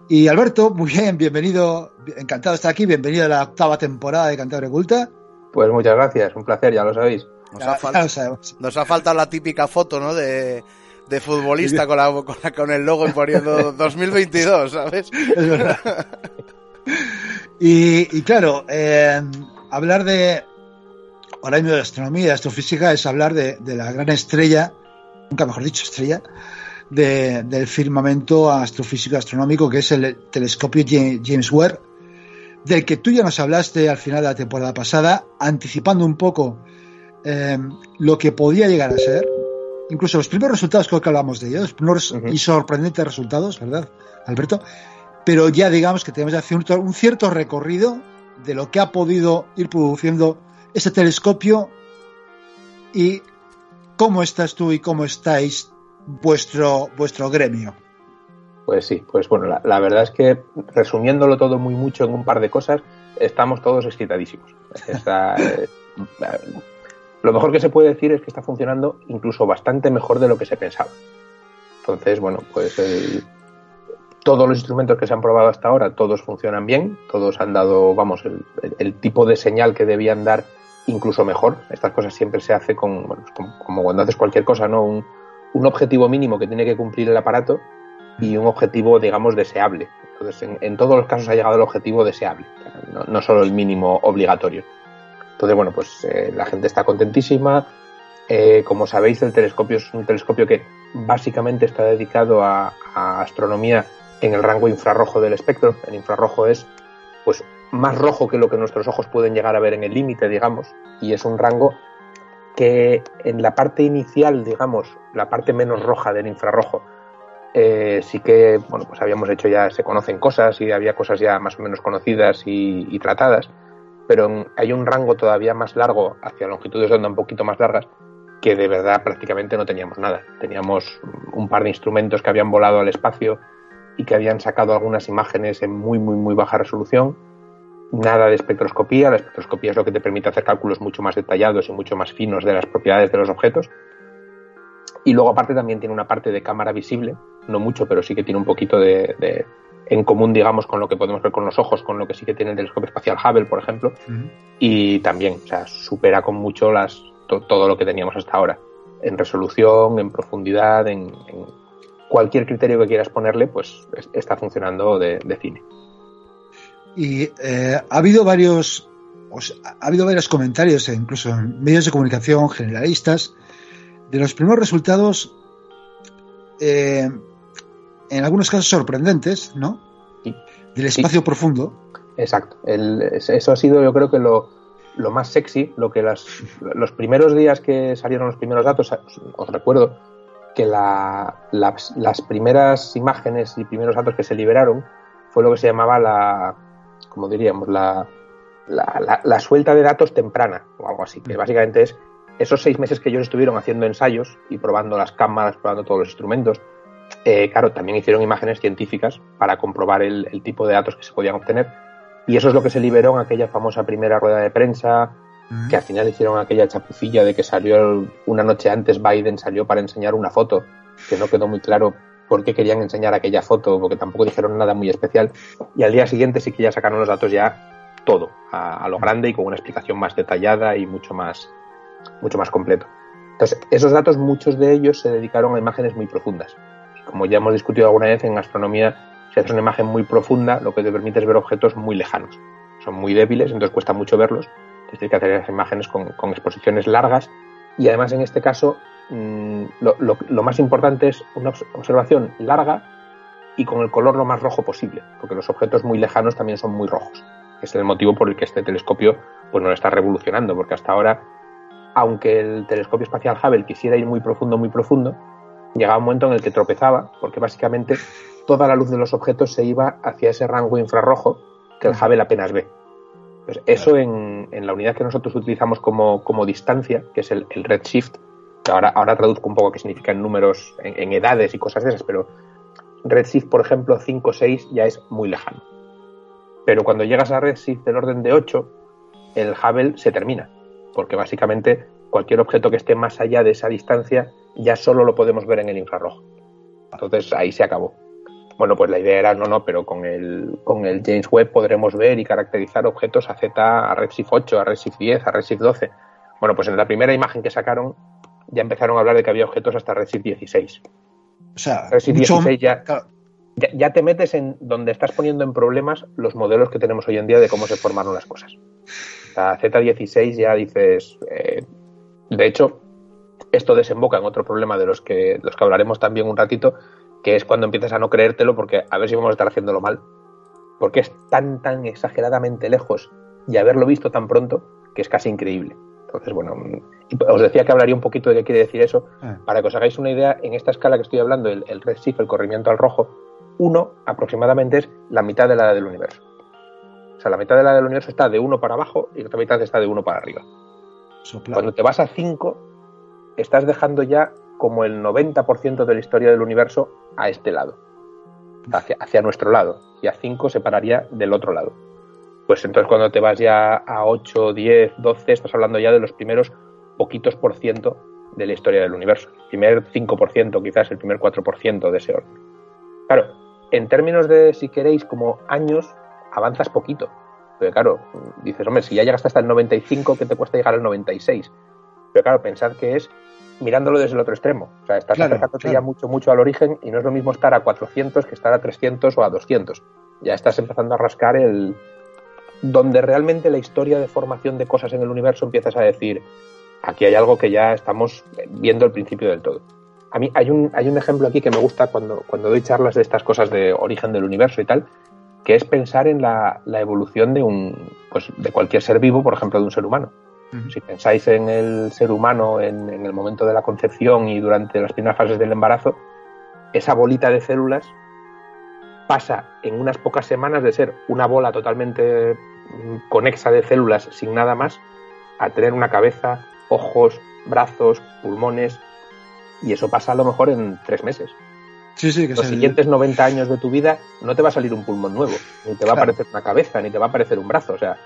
[SPEAKER 3] Y Alberto, muy bien, bienvenido, encantado de estar aquí, bienvenido a la octava temporada de Cantabria Oculta.
[SPEAKER 10] Pues muchas gracias, un placer, ya lo sabéis.
[SPEAKER 2] Nos
[SPEAKER 3] Ya-
[SPEAKER 2] ha, fal-
[SPEAKER 3] ya lo sabemos.
[SPEAKER 2] nos ha faltado la típica foto, ¿no? De, de futbolista con, la, con, la- con el logo y poniendo 2022, ¿sabes?
[SPEAKER 3] Es verdad. Y, y claro, eh, hablar de ahora mismo de astronomía y de astrofísica es hablar de, de la gran estrella, nunca mejor dicho, estrella, de- del firmamento astrofísico astronómico que es el telescopio Ja- James Webb, del que tú ya nos hablaste al final de la temporada pasada, anticipando un poco eh, lo que podía llegar a ser. Incluso los primeros resultados, creo que hablamos de ellos, los primeros
[SPEAKER 10] Ujú.
[SPEAKER 3] y sorprendentes resultados, ¿verdad, Alberto? Pero ya digamos que tenemos ya un cierto recorrido de lo que ha podido ir produciendo este telescopio y cómo estás tú y cómo estáis vuestro, vuestro gremio.
[SPEAKER 10] Pues sí, pues bueno, la, la verdad es que resumiéndolo todo muy mucho en un par de cosas, estamos todos excitadísimos. Está, eh, lo mejor que se puede decir es que está funcionando incluso bastante mejor de lo que se pensaba. Entonces, bueno, pues el- todos los instrumentos que se han probado hasta ahora, todos funcionan bien, todos han dado, vamos, el, tipo de señal que debían dar incluso mejor. Estas cosas siempre se hace con, bueno, como, cuando haces cualquier cosa, ¿no? Un, un objetivo mínimo que tiene que cumplir el aparato y un objetivo, digamos, deseable. Entonces, en, en todos los casos ha llegado el objetivo deseable, no solo el mínimo obligatorio. Entonces, bueno, pues eh, la gente está contentísima. Eh, como sabéis, el telescopio es un telescopio que básicamente está dedicado a, astronomía en el rango infrarrojo del espectro. El infrarrojo es pues más rojo que lo que nuestros ojos pueden llegar a ver en el límite, digamos, y es un rango que en la parte inicial, digamos, la parte menos roja del infrarrojo, eh, sí que, bueno, pues habíamos hecho ya, se conocen cosas y había cosas ya más o menos conocidas y tratadas, pero hay un rango todavía más largo, hacia longitudes de onda un poquito más largas, que de verdad prácticamente no teníamos nada. Teníamos un par de instrumentos que habían volado al espacio y que habían sacado algunas imágenes en muy, muy, muy baja resolución nada de espectroscopía. La espectroscopía es lo que te permite hacer cálculos mucho más detallados y mucho más finos de las propiedades de los objetos. Y luego aparte también tiene una parte de cámara visible, no mucho, pero sí que tiene un poquito de, de en común, digamos, con lo que podemos ver con los ojos, con lo que sí que tiene el telescopio espacial Hubble, por ejemplo. Uh -huh. Y también, o sea, supera con mucho las, to, todo lo que teníamos hasta ahora. En resolución, en profundidad, en, en cualquier criterio que quieras ponerle, pues está funcionando de, de cine.
[SPEAKER 3] Y eh, ha habido varios, pues, ha habido varios comentarios, e incluso en medios de comunicación generalistas, de los primeros resultados, eh, en algunos casos sorprendentes, ¿no?
[SPEAKER 10] Sí.
[SPEAKER 3] Del espacio sí. profundo.
[SPEAKER 10] Exacto. El, eso ha sido, yo creo que lo, lo más sexy, lo que las, los primeros días que salieron los primeros datos, os recuerdo que la, las, las primeras imágenes y primeros datos que se liberaron fue lo que se llamaba la como diríamos, la, la, la, la, suelta de datos temprana o algo así, que básicamente es esos seis meses que ellos estuvieron haciendo ensayos y probando las cámaras, probando todos los instrumentos. Eh, claro, también hicieron imágenes científicas para comprobar el, el, tipo de datos que se podían obtener. Y eso es lo que se liberó en aquella famosa primera rueda de prensa, uh -huh. que al final hicieron aquella chapucilla de que salió una noche antes Biden salió para enseñar una foto, que no quedó muy claro por qué querían enseñar aquella foto, porque tampoco dijeron nada muy especial. Y al día siguiente sí que ya sacaron los datos ya todo, a, a lo grande y con una explicación más detallada y mucho más, mucho más completo. Entonces, esos datos, muchos de ellos se dedicaron a imágenes muy profundas. Como ya hemos discutido alguna vez, en astronomía, si haces una imagen muy profunda, lo que te permite es ver objetos muy lejanos. Son muy débiles, entonces cuesta mucho verlos. Entonces tienes que hacer esas imágenes con, exposiciones largas. Y además, en este caso, mmm, lo, lo, lo, más importante es una observación larga y con el color lo más rojo posible, porque los objetos muy lejanos también son muy rojos. Es el motivo por el que este telescopio pues, nos está revolucionando, porque hasta ahora aunque el telescopio espacial Hubble quisiera ir muy profundo, muy profundo, llegaba un momento en el que tropezaba, porque básicamente toda la luz de los objetos se iba hacia ese rango infrarrojo que el Hubble apenas ve. Pues eso en, en, la unidad que nosotros utilizamos como, como distancia, que es el, el redshift, que ahora, ahora traduzco un poco qué significa en números, en, en, edades y cosas de esas, pero redshift, por ejemplo, 5 o 6 ya es muy lejano. Pero cuando llegas a redshift del orden de 8, el Hubble se termina porque básicamente cualquier objeto que esté más allá de esa distancia ya solo lo podemos ver en el infrarrojo. Entonces ahí se acabó. Bueno, pues la idea era, no, no, pero con el, con el James Webb podremos ver y caracterizar objetos a Z, a Redshift 8, a Redshift 10, a Redshift 12. Bueno, pues en la primera imagen que sacaron ya empezaron a hablar de que había objetos hasta Redshift 16.
[SPEAKER 3] O sea,
[SPEAKER 10] Redshift mucho... 16 ya, ya, ya te metes en donde estás poniendo en problemas los modelos que tenemos hoy en día de cómo se formaron las cosas. La Z16 ya dices. Eh, de hecho, esto desemboca en otro problema de los que, los que hablaremos también un ratito, que es cuando empiezas a no creértelo porque a ver si vamos a estar haciéndolo mal. Porque es tan, tan exageradamente lejos y haberlo visto tan pronto que es casi increíble. Entonces, bueno, os decía que hablaría un poquito de qué quiere decir eso. Ah. Para que os hagáis una idea, en esta escala que estoy hablando, el, el redshift, el corrimiento al rojo, uno aproximadamente es la mitad de la edad del universo. O sea, la mitad de la del universo está de 1 para abajo y la otra mitad está de 1 para arriba. Cuando te vas a 5, estás dejando ya como el 90% de la historia del universo a este lado, hacia, hacia nuestro lado. Y a 5 se pararía del otro lado. Pues entonces cuando te vas ya a 8, 10, 12, estás hablando ya de los primeros poquitos por ciento de la historia del universo. El primer 5%, quizás el primer 4% de ese orden. Claro, en términos de, si queréis, como años, avanzas poquito. Pero claro, dices, hombre, si ya llegaste hasta el 95, ¿qué te cuesta llegar al 96? Pero claro, pensad que es mirándolo desde el otro extremo. O sea, estás claro, acercándote claro. ya mucho, mucho al origen y no es lo mismo estar a 400 que estar a 300 o a 200. Ya estás empezando a rascar el donde realmente la historia de formación de cosas en el universo empiezas a decir, aquí hay algo que ya estamos viendo el principio del todo. A mí hay un, hay un ejemplo aquí que me gusta cuando, cuando doy charlas de estas cosas de origen del universo y tal, que es pensar en la, la evolución de, un, pues, de cualquier ser vivo, por ejemplo, de un ser humano. Si pensáis en el ser humano en, en, el momento de la concepción y durante las primeras fases del embarazo, esa bolita de células pasa en unas pocas semanas de ser una bola totalmente conexa de células sin nada más a tener una cabeza, ojos, brazos, pulmones, y eso pasa a lo mejor en tres meses.
[SPEAKER 3] Sí, sí, que
[SPEAKER 10] Los siguientes 90 años de tu vida no te va a salir un pulmón nuevo, ni te va claro. a aparecer una cabeza, ni te va a aparecer un brazo. O sea,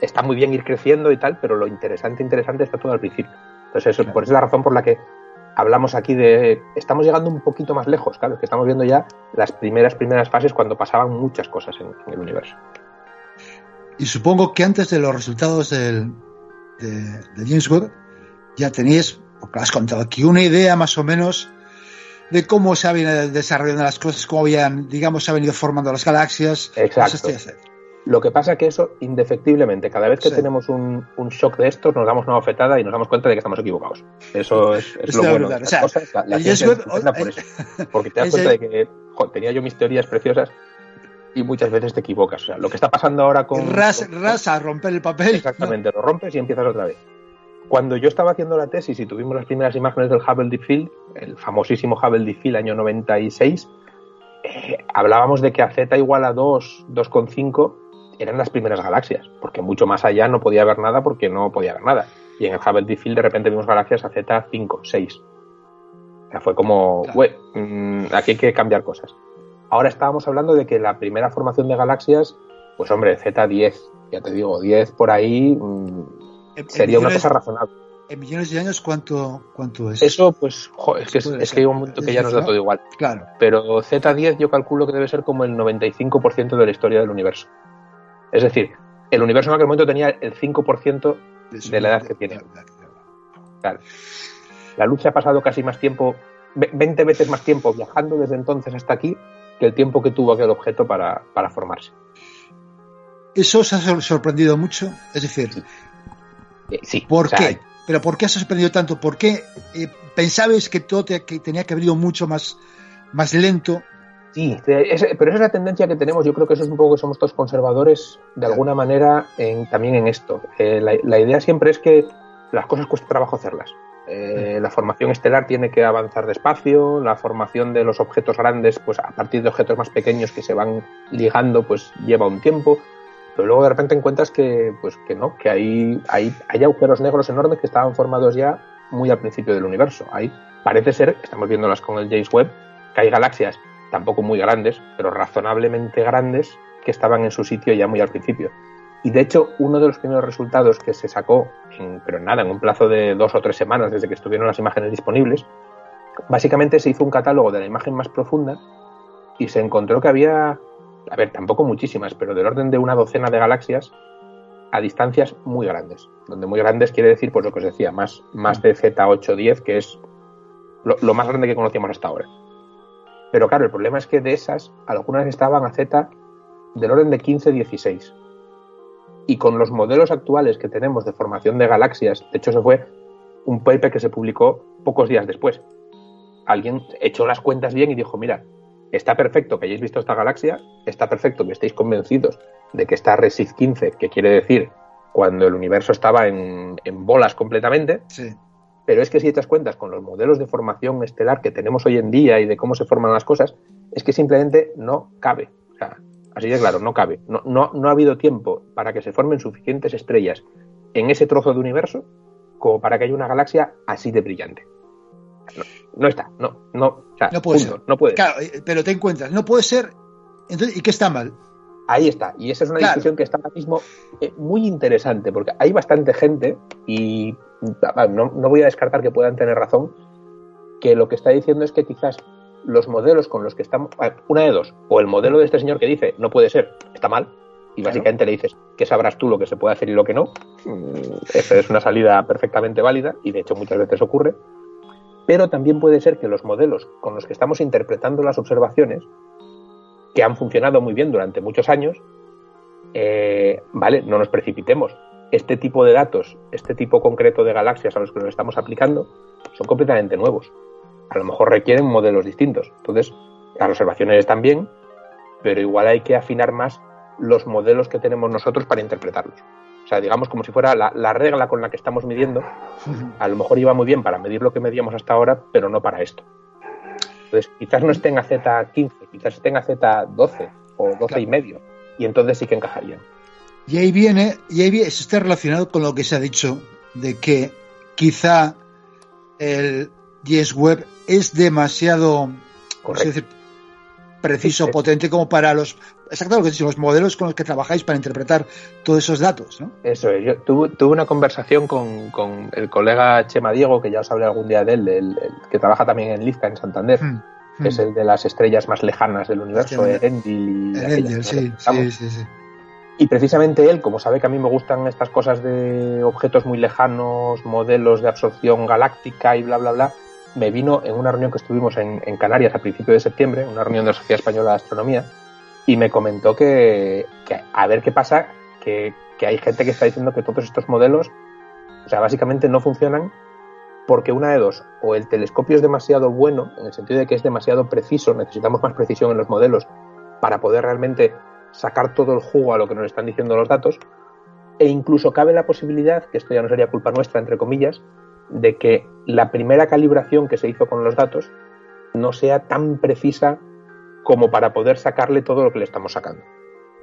[SPEAKER 10] está muy bien ir creciendo y tal, pero lo interesante, interesante está todo al principio. Entonces, eso, claro. por esa es la razón por la que hablamos aquí de. Estamos llegando un poquito más lejos, claro, que estamos viendo ya las primeras, primeras fases cuando pasaban muchas cosas en, en el universo.
[SPEAKER 3] Y supongo que antes de los resultados del, de, de James Webb ya teníais, porque has contado aquí, una idea más o menos de cómo se habían desarrollando las cosas, cómo habían, digamos, se han venido formando las galaxias.
[SPEAKER 10] Exacto. Lo que pasa es que eso, indefectiblemente, cada vez que sí. tenemos un, un, shock de estos, nos damos una bofetada y nos damos cuenta de que estamos equivocados. Eso es, es lo bueno.
[SPEAKER 3] O sea,
[SPEAKER 10] cosas, la, por eso. Porque te das cuenta de que tenía yo mis teorías preciosas y muchas veces te equivocas. O sea, lo que está pasando ahora con.
[SPEAKER 3] Ras,
[SPEAKER 10] con,
[SPEAKER 3] ras a romper el papel.
[SPEAKER 10] Exactamente, ¿no? lo rompes y empiezas otra vez. Cuando yo estaba haciendo la tesis y tuvimos las primeras imágenes del Hubble Deep Field, el famosísimo Hubble Field, año 96, eh, hablábamos de que a Z igual a 2, 2,5 eran las primeras galaxias, porque mucho más allá no podía haber nada porque no podía haber nada. Y en el Hubble Deep Field de repente vimos galaxias a Z 5, 6. O sea, fue como, claro. mmm, aquí hay que cambiar cosas. Ahora estábamos hablando de que la primera formación de galaxias, pues hombre, Z10, ya te digo, 10 por ahí, mmm,
[SPEAKER 3] en,
[SPEAKER 10] sería una cosa razonable.
[SPEAKER 3] En millones de años, ¿cuánto, cuánto es?
[SPEAKER 10] Eso, pues, jo, es que, es, es que hay un momento que ya nos da todo igual.
[SPEAKER 3] Claro.
[SPEAKER 10] Pero Z10 yo calculo que debe ser como el 95% de la historia del universo. Es decir, el universo en aquel momento tenía el 5% de la edad que tiene. Claro. La luz ha pasado casi más tiempo, 20 veces más tiempo viajando desde entonces hasta aquí que el tiempo que tuvo aquel objeto para, para formarse.
[SPEAKER 3] ¿Eso os ha sorprendido mucho? Es decir,
[SPEAKER 10] eh, sí.
[SPEAKER 3] ¿por
[SPEAKER 10] o sea,
[SPEAKER 3] qué? ¿Pero por qué has sorprendido tanto? ¿Por qué eh, pensabais que todo te, que tenía que haber ido mucho más, más lento?
[SPEAKER 10] Sí, es, pero esa es la tendencia que tenemos. Yo creo que eso es un poco que somos todos conservadores de alguna manera en, también en esto. Eh, la, la, idea siempre es que las cosas cuesta trabajo hacerlas. Eh, la formación estelar tiene que avanzar despacio, la formación de los objetos grandes, pues a partir de objetos más pequeños que se van ligando, pues lleva un tiempo. Pero luego de repente encuentras que, pues que no, que hay, hay, hay agujeros negros enormes que estaban formados ya muy al principio del universo. Ahí parece ser, estamos viéndolas con el James Webb, que hay galaxias tampoco muy grandes, pero razonablemente grandes, que estaban en su sitio ya muy al principio. Y de hecho, uno de los primeros resultados que se sacó, en, pero nada, en un plazo de dos o tres semanas desde que estuvieron las imágenes disponibles, básicamente se hizo un catálogo de la imagen más profunda y se encontró que había, a ver, tampoco muchísimas, pero del orden de una docena de galaxias a distancias muy grandes. Donde muy grandes quiere decir, pues lo que os decía, más, más de Z810, que es lo, más grande que conocíamos hasta ahora. Pero claro, el problema es que de esas, algunas estaban a Z del orden de 15-16. Y con los modelos actuales que tenemos de formación de galaxias, de hecho, eso fue un paper que se publicó pocos días después. Alguien echó las cuentas bien y dijo: Mira, está perfecto que hayáis visto esta galaxia, está perfecto que estéis convencidos de que está Redshift 15, que quiere decir cuando el universo estaba en, en bolas completamente.
[SPEAKER 3] Sí.
[SPEAKER 10] Pero es que si echas cuentas con los modelos de formación estelar que tenemos hoy en día y de cómo se forman las cosas, es que simplemente no cabe. O sea, así de claro, no cabe. No, no, no ha habido tiempo para que se formen suficientes estrellas en ese trozo de universo como para que haya una galaxia así de brillante. No, no está, no, no, o sea,
[SPEAKER 3] no puede
[SPEAKER 10] punto,
[SPEAKER 3] ser.
[SPEAKER 10] no puede.
[SPEAKER 3] Claro, pero te encuentras, no puede ser. Entonces, ¿y qué está mal?
[SPEAKER 10] Ahí está, y esa es una claro. discusión que está ahora mismo eh, muy interesante, porque hay bastante gente, y no, no, voy a descartar que puedan tener razón, que lo que está diciendo es que quizás los modelos con los que estamos, una de dos, o el modelo de este señor que dice no puede ser, está mal, y básicamente claro. le dices que sabrás tú lo que se puede hacer y lo que no, esa es una salida perfectamente válida, y de hecho muchas veces ocurre, pero también puede ser que los modelos con los que estamos interpretando las observaciones que han funcionado muy bien durante muchos años, eh, vale, no nos precipitemos. Este tipo de datos, este tipo concreto de galaxias a los que nos estamos aplicando, son completamente nuevos. A lo mejor requieren modelos distintos. Entonces, las observaciones están bien, pero igual hay que afinar más los modelos que tenemos nosotros para interpretarlos. Sea, digamos como si fuera la, la, regla con la que estamos midiendo, a lo mejor iba muy bien para medir lo que medíamos hasta ahora, pero no para esto. Entonces, quizás no estén a Z15, quizás estén a Z12 o 12 claro. y medio, y entonces sí que encajarían.
[SPEAKER 3] Y ahí viene, y ahí viene, eso está relacionado con lo que se ha dicho de que quizá el Yes Web es demasiado decir, preciso, sí, sí. potente como para los exacto lo que dicho, los modelos con los que trabajáis para interpretar todos esos datos, ¿no?
[SPEAKER 10] Eso es. Yo tuve, tuve una conversación con, con, el colega Chema Diego, que ya os hablé algún día de él, el, el, que trabaja también en Lizca, en Santander, hmm, que hmm. es el de las estrellas más lejanas del universo, Erendil y
[SPEAKER 3] Erendil, sí, sí, sí, sí.
[SPEAKER 10] Y precisamente él, como sabe que a mí me gustan estas cosas de objetos muy lejanos, modelos de absorción galáctica y bla, bla, bla, me vino en una reunión que estuvimos en, Canarias a principios de septiembre, una reunión de la Sociedad Española de Astronomía, y me comentó que, que a ver qué pasa, que, que, hay gente que está diciendo que todos estos modelos, o sea, básicamente no funcionan porque una de dos, o el telescopio es demasiado bueno, en el sentido de que es demasiado preciso, necesitamos más precisión en los modelos para poder realmente sacar todo el jugo a lo que nos están diciendo los datos, e incluso cabe la posibilidad, que esto ya no sería culpa nuestra, entre comillas, de que la primera calibración que se hizo con los datos no sea tan precisa como para poder sacarle todo lo que le estamos sacando.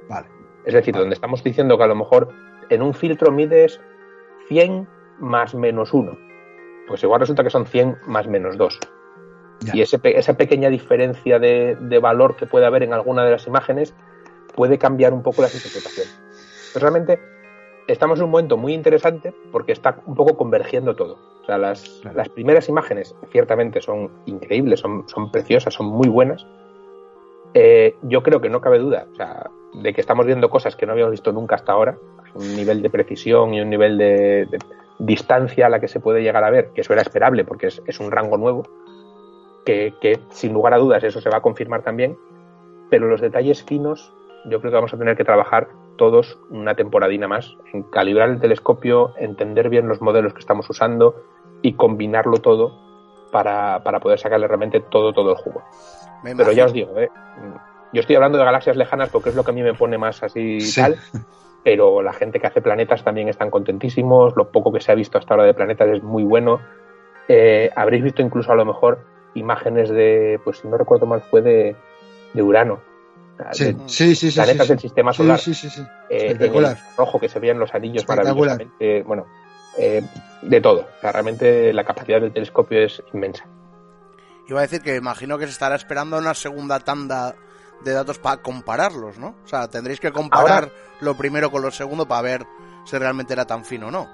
[SPEAKER 3] Vale.
[SPEAKER 10] Es decir,
[SPEAKER 3] vale.
[SPEAKER 10] donde estamos diciendo que a lo mejor en un filtro mides 100 más menos 1, pues igual resulta que son 100 más menos 2. Ya. Y ese, esa pequeña diferencia de, de, valor que puede haber en alguna de las imágenes puede cambiar un poco las interpretaciones. Pues realmente estamos en un momento muy interesante porque está un poco convergiendo todo. O sea, las, claro. las primeras imágenes ciertamente son increíbles, son, son preciosas, son muy buenas, eh, yo creo que no cabe duda o sea, de que estamos viendo cosas que no habíamos visto nunca hasta ahora, un nivel de precisión y un nivel de, de distancia a la que se puede llegar a ver, que eso era esperable porque es, es un rango nuevo, que, que, sin lugar a dudas eso se va a confirmar también, pero los detalles finos yo creo que vamos a tener que trabajar todos una temporadina más en calibrar el telescopio, entender bien los modelos que estamos usando y combinarlo todo para, para poder sacarle realmente todo, todo el jugo. Pero ya os digo, ¿eh? yo estoy hablando de galaxias lejanas porque es lo que a mí me pone más así sí. tal, pero la gente que hace planetas también están contentísimos, lo poco que se ha visto hasta ahora de planetas es muy bueno. Eh, habréis visto incluso a lo mejor imágenes de, pues si no recuerdo mal, fue de, de Urano.
[SPEAKER 3] Sí, de, sí, sí,
[SPEAKER 10] planetas
[SPEAKER 3] sí,
[SPEAKER 10] del sistema solar.
[SPEAKER 3] Sí, sí, sí,
[SPEAKER 10] eh, en el rojo que se veían los anillos maravillosamente. Bueno, eh, de todo. O sea, realmente la capacidad del telescopio es inmensa.
[SPEAKER 2] Iba a decir que imagino que se estará esperando una segunda tanda de datos para compararlos, ¿no? O sea, tendréis que comparar Ahora, lo primero con lo segundo para ver si realmente era tan fino o no.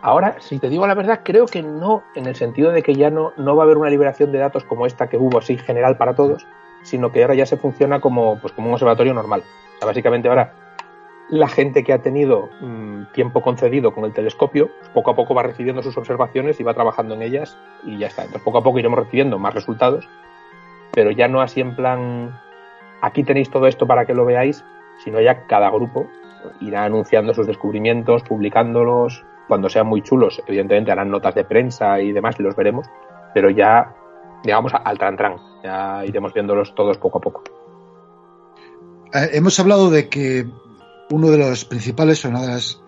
[SPEAKER 10] Ahora, si te digo la verdad, creo que no, en el sentido de que ya no, no va a haber una liberación de datos como esta que hubo así general para todos, sino que ahora ya se funciona como, pues, como un observatorio normal. O sea, básicamente ahora la gente que ha tenido mmm, tiempo concedido con el telescopio, pues poco a poco va recibiendo sus observaciones y va trabajando en ellas y ya está. Entonces poco a poco iremos recibiendo más resultados, pero ya no así en plan, aquí tenéis todo esto para que lo veáis, sino ya cada grupo irá anunciando sus descubrimientos, publicándolos, cuando sean muy chulos, evidentemente harán notas de prensa y demás y los veremos, pero ya, digamos, al tran tran, ya iremos viéndolos todos poco a poco.
[SPEAKER 3] Eh, hemos hablado de que uno de los principales, una de las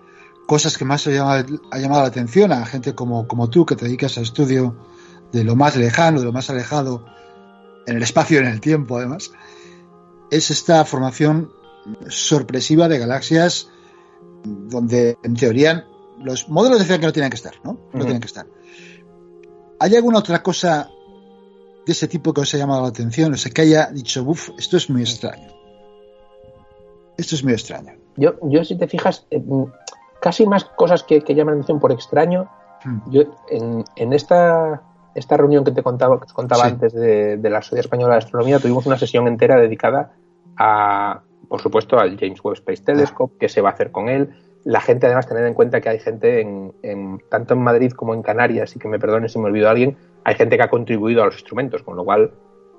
[SPEAKER 3] cosas que más ha llamado, ha llamado la atención a gente como, como tú, que te dedicas al estudio de lo más lejano, de lo más alejado, en el espacio y en el tiempo, además, es esta formación sorpresiva de galaxias donde, en teoría, los modelos decían que no tienen que estar, ¿no? No uh -huh. tienen que estar. ¿Hay alguna otra cosa de ese tipo que os ha llamado la atención? O sea, que haya dicho, uff, esto es muy extraño. Esto es muy extraño.
[SPEAKER 10] Yo, yo si te fijas, eh, casi más cosas que, que, llaman la atención por extraño. Hmm. Yo, en, en, esta, esta reunión que te contaba, que te contaba sí. antes de, de, la Sociedad Española de Astronomía, tuvimos una sesión entera dedicada a, por supuesto, al James Webb Space Telescope, ah. qué se va a hacer con él. La gente, además, tener en cuenta que hay gente, en, en, tanto en Madrid como en Canarias, y que me perdone si me olvido a alguien, hay gente que ha contribuido a los instrumentos, con lo cual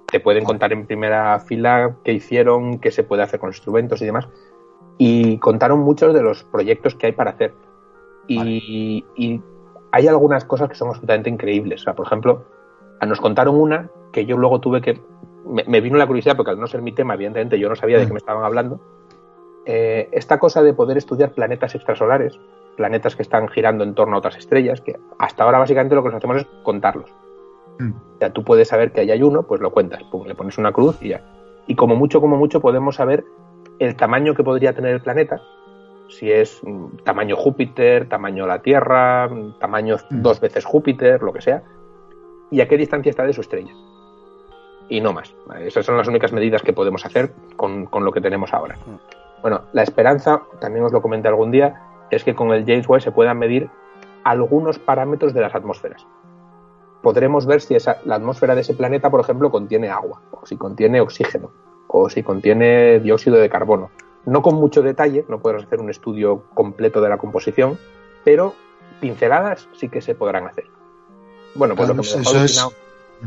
[SPEAKER 10] te pueden contar en primera fila qué hicieron, qué se puede hacer con los instrumentos y demás. Y contaron muchos de los proyectos que hay para hacer. Y, y hay algunas cosas que son absolutamente increíbles. O sea, por ejemplo, nos contaron una que yo luego tuve que. Me, vino la curiosidad, porque al no ser mi tema, evidentemente yo no sabía de qué me estaban hablando. Eh, esta cosa de poder estudiar planetas extrasolares, planetas que están girando en torno a otras estrellas, que hasta ahora básicamente lo que nos hacemos es contarlos. Mm. O sea, tú puedes saber que ahí hay uno, pues lo cuentas, le pones una cruz y ya. Y como mucho, como mucho, podemos saber el tamaño que podría tener el planeta, si es mm, tamaño Júpiter, tamaño la Tierra, mm, tamaño dos veces Júpiter, lo que sea, y a qué distancia está de su estrella. Y no más. Esas son las únicas medidas que podemos hacer con, lo que tenemos ahora. Bueno, la esperanza, también os lo comenté algún día, es que con el James Webb se puedan medir algunos parámetros de las atmósferas. Podremos ver si esa, la atmósfera de ese planeta, por ejemplo, contiene agua, o si contiene oxígeno, o si contiene dióxido de carbono. No con mucho detalle, no podrás hacer un estudio completo de la composición, pero pinceladas sí que se podrán hacer. Bueno, pues lo que me
[SPEAKER 3] eso es...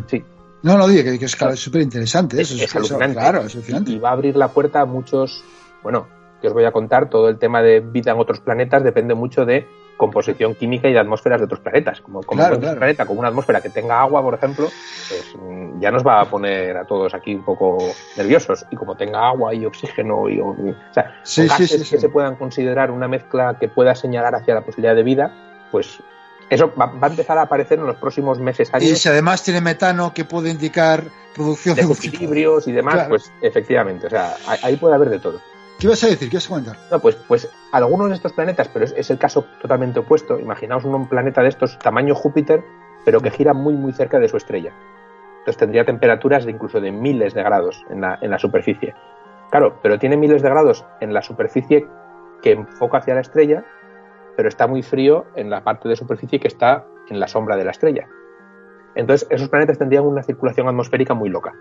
[SPEAKER 3] Sí. No, no, dije que, es súper interesante.
[SPEAKER 10] Es, es, alucinante. claro, es alucinante. Y va a abrir la puerta a muchos, bueno, que os voy a contar, todo el tema de vida en otros planetas depende mucho de composición química y de atmósferas de otros planetas. Como, como un planeta con una atmósfera que tenga agua, por ejemplo, pues mm, ya nos va a poner a todos aquí un poco nerviosos. Y como tenga agua y oxígeno y, o sea, gases que se puedan considerar una mezcla que pueda señalar hacia la posibilidad de vida, pues eso va, a empezar a aparecer en los próximos meses.
[SPEAKER 3] Años. Y si además tiene metano que puede indicar producción
[SPEAKER 10] de, equilibrios y demás, pues efectivamente, o sea, ahí puede haber de todo.
[SPEAKER 3] ¿Qué vas a decir? ¿Qué vas a comentar?
[SPEAKER 10] No, pues, pues algunos de estos planetas, pero es, el caso totalmente opuesto. Imaginaos un, planeta de estos, tamaño Júpiter, pero que gira muy, muy cerca de su estrella. Entonces tendría temperaturas de incluso de miles de grados en la, en la superficie. Claro, pero tiene miles de grados en la superficie que enfoca hacia la estrella pero está muy frío en la parte de superficie que está en la sombra de la estrella. Entonces, esos planetas tendrían una circulación atmosférica muy loca.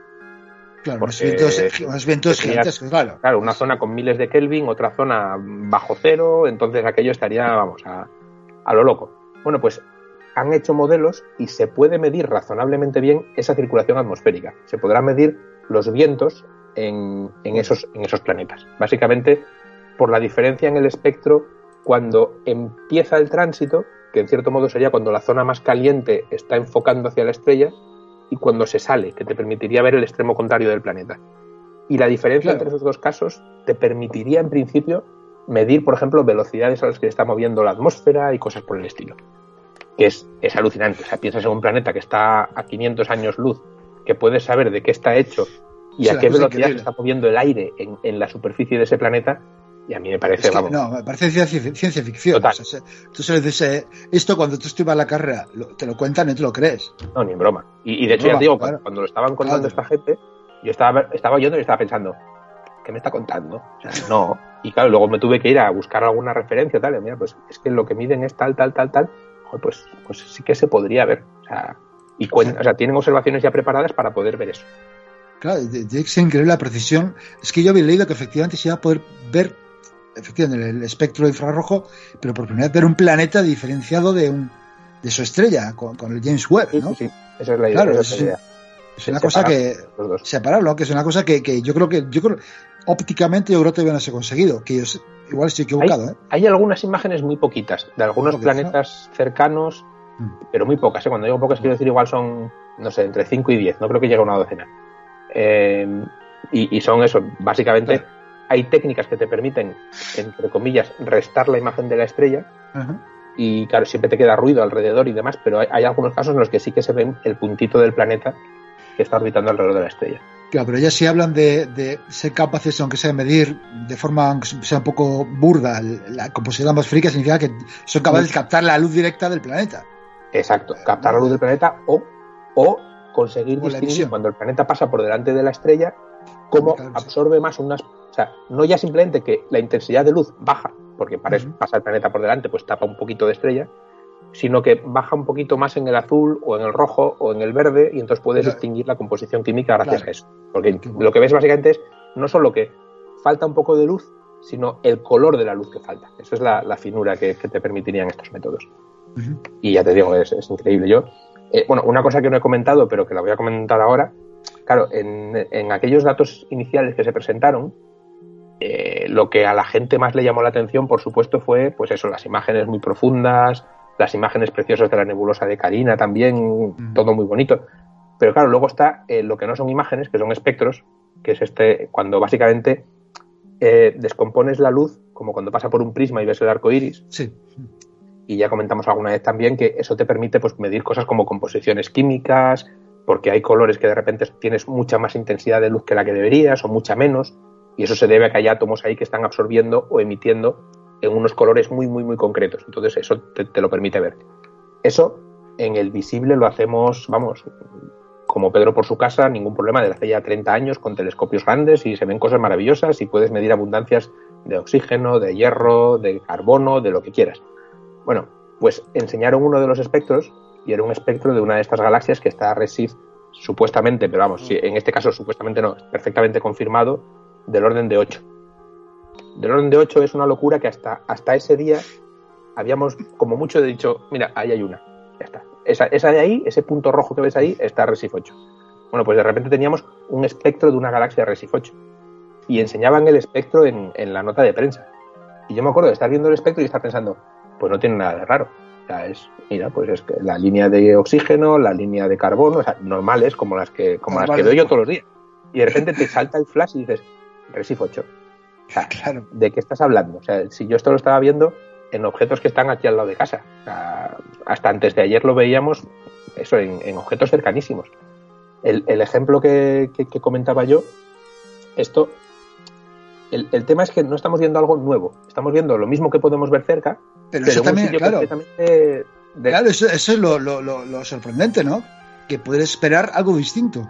[SPEAKER 3] Claro, más vientos, gigantescos, claro.
[SPEAKER 10] Claro, una zona con miles de Kelvin, otra zona bajo cero, entonces aquello estaría, vamos, a, a lo loco. Bueno, pues han hecho modelos y se puede medir razonablemente bien esa circulación atmosférica. Se podrá medir los vientos en, en, esos, en esos planetas. Básicamente, por la diferencia en el espectro cuando empieza el tránsito, que en cierto modo sería cuando la zona más caliente está enfocando hacia la estrella, y cuando se sale, que te permitiría ver el extremo contrario del planeta. Y la diferencia entre esos dos casos te permitiría, en principio, medir, por ejemplo, velocidades a las que está moviendo la atmósfera y cosas por el estilo. Que es, es alucinante. O sea, piensas en un planeta que está a 500 años luz, que puedes saber de qué está hecho y a qué velocidad se está moviendo el aire en, en la superficie de ese planeta, y a mí me parece,
[SPEAKER 3] No, me parece ciencia, ficción. tú sabes, eh, esto cuando tú estudias la carrera, te lo cuentan y no te lo crees.
[SPEAKER 10] No, ni en broma. Y, de hecho, ya digo, cuando, lo estaban contando esta gente, yo estaba, estaba oyendo y estaba pensando, ¿qué me está contando? O sea, no. Y claro, luego me tuve que ir a buscar alguna referencia, tal, y mira, pues es que lo que miden es tal, tal, tal, tal, pues, pues sí que se podría ver. O sea, y o sea, tienen observaciones ya preparadas para poder ver eso.
[SPEAKER 3] Claro, es increíble la precisión. Es que yo había leído que efectivamente se iba a poder ver efectivamente, el espectro infrarrojo, pero por primera vez ver un planeta diferenciado de, un, de su estrella, con, el James Webb, ¿no?
[SPEAKER 10] Sí, esa es la idea.
[SPEAKER 3] es, una cosa que separarlo, que es una cosa que, que, yo creo que yo creo ópticamente yo creo que todavía no se ha conseguido, que yo igual estoy equivocado.
[SPEAKER 10] Hay,
[SPEAKER 3] ¿eh?
[SPEAKER 10] hay algunas imágenes muy poquitas de algunos planetas cercanos, mm. pero muy pocas. ¿eh? Cuando digo pocas quiero decir igual son, no sé, entre 5 y 10, no creo que llegue a una docena. Eh, y, son eso, básicamente hay técnicas que te permiten, entre comillas, restar la imagen de la estrella. Y claro, siempre te queda ruido alrededor y demás, pero hay, algunos casos en los que sí que se ven el puntito del planeta que está orbitando alrededor de la estrella.
[SPEAKER 3] Claro, pero ya si hablan de, ser capaces, aunque sea de medir de forma, aunque sea un poco burda, la composición atmosférica, significa que son capaces de captar la luz directa del planeta.
[SPEAKER 10] Exacto, captar la luz del planeta o, o conseguir distinguir cuando el planeta pasa por delante de la estrella, cómo absorbe más unas o sea, no ya simplemente que la intensidad de luz baja, porque para pasa el planeta por delante, pues tapa un poquito de estrella, sino que baja un poquito más en el azul o en el rojo o en el verde y entonces puedes distinguir la composición química gracias a eso. Porque lo que ves básicamente es no solo que falta un poco de luz, sino el color de la luz que falta. Eso es la, finura que, te permitirían estos métodos. Y ya te digo, es, increíble. Yo, eh, bueno, una cosa que no he comentado, pero que la voy a comentar ahora, claro, en, en aquellos datos iniciales que se presentaron, eh, lo que a la gente más le llamó la atención, por supuesto, fue pues eso, las imágenes muy profundas, las imágenes preciosas de la nebulosa de Carina también, todo muy bonito. Pero claro, luego está eh, lo que no son imágenes, que son espectros, que es este, cuando básicamente eh, descompones la luz, como cuando pasa por un prisma y ves el arco iris.
[SPEAKER 3] Sí.
[SPEAKER 10] Y ya comentamos alguna vez también que eso te permite pues, medir cosas como composiciones químicas, porque hay colores que de repente tienes mucha más intensidad de luz que la que deberías o mucha menos, y eso se debe a que hay átomos ahí que están absorbiendo o emitiendo en unos colores muy, muy, muy concretos. Entonces eso te, lo permite ver. Eso en el visible lo hacemos, vamos, como Pedro por su casa, ningún problema, desde hace ya 30 años con telescopios grandes y se ven cosas maravillosas y puedes medir abundancias de oxígeno, de hierro, de carbono, de lo que quieras. Bueno, pues enseñaron uno de los espectros y era un espectro de una de estas galaxias que está Resif supuestamente, pero vamos, en este caso supuestamente no, perfectamente confirmado, del orden de 8. Del orden de 8 es una locura que hasta, hasta ese día habíamos como mucho dicho, mira, ahí hay una, ya está. Esa, esa de ahí, ese punto rojo que ves ahí, está Resif 8. Bueno, pues de repente teníamos un espectro de una galaxia Resif 8 y enseñaban el espectro en, en, la nota de prensa. Y yo me acuerdo de estar viendo el espectro y estar pensando, pues no tiene nada de raro. Sea, es, mira, pues es que la línea de oxígeno, la línea de carbono, o sea, normales como las que, como las que veo yo todos los días. Y de repente te salta el flash y dices, Resif 8. O sea,
[SPEAKER 3] claro.
[SPEAKER 10] ¿de qué estás hablando? O sea, si yo esto lo estaba viendo en objetos que están aquí al lado de casa. O sea, hasta antes de ayer lo veíamos, eso, en, en objetos cercanísimos. El, el ejemplo que, que, que, comentaba yo, esto, el, el, tema es que no estamos viendo algo nuevo, estamos viendo lo mismo que podemos ver cerca,
[SPEAKER 3] pero, pero eso también, claro. De... Claro, eso, eso es lo, lo, lo, sorprendente, ¿no? Que puedes esperar algo distinto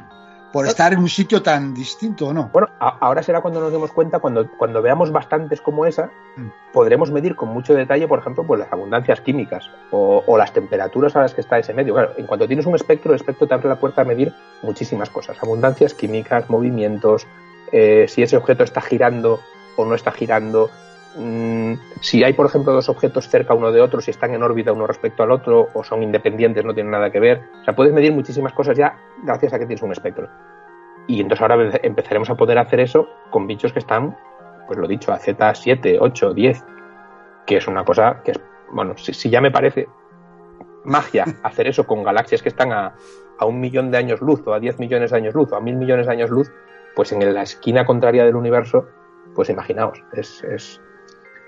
[SPEAKER 3] por estar en un sitio tan distinto o no.
[SPEAKER 10] Bueno, a, ahora será cuando nos demos cuenta, cuando, cuando veamos bastantes como esa, mm. podremos medir con mucho detalle, por ejemplo, pues las abundancias químicas o, o, las temperaturas a las que está ese medio. Claro, en cuanto tienes un espectro, el espectro te abre la puerta a medir muchísimas cosas, abundancias químicas, movimientos, eh, si ese objeto está girando o no está girando, mmm, si hay, por ejemplo, dos objetos cerca uno de otro, si están en órbita uno respecto al otro o son independientes, no tienen nada que ver. O sea, puedes medir muchísimas cosas ya gracias a que tienes un espectro. Y entonces ahora empezaremos a poder hacer eso con bichos que están, pues lo dicho, a Z7, 8, 10, que es una cosa que es, bueno, si, si ya me parece magia hacer eso con galaxias que están a, a, un millón de años luz o a 10 millones de años luz o a mil millones de años luz, pues en la esquina contraria del universo, pues imaginaos, es, es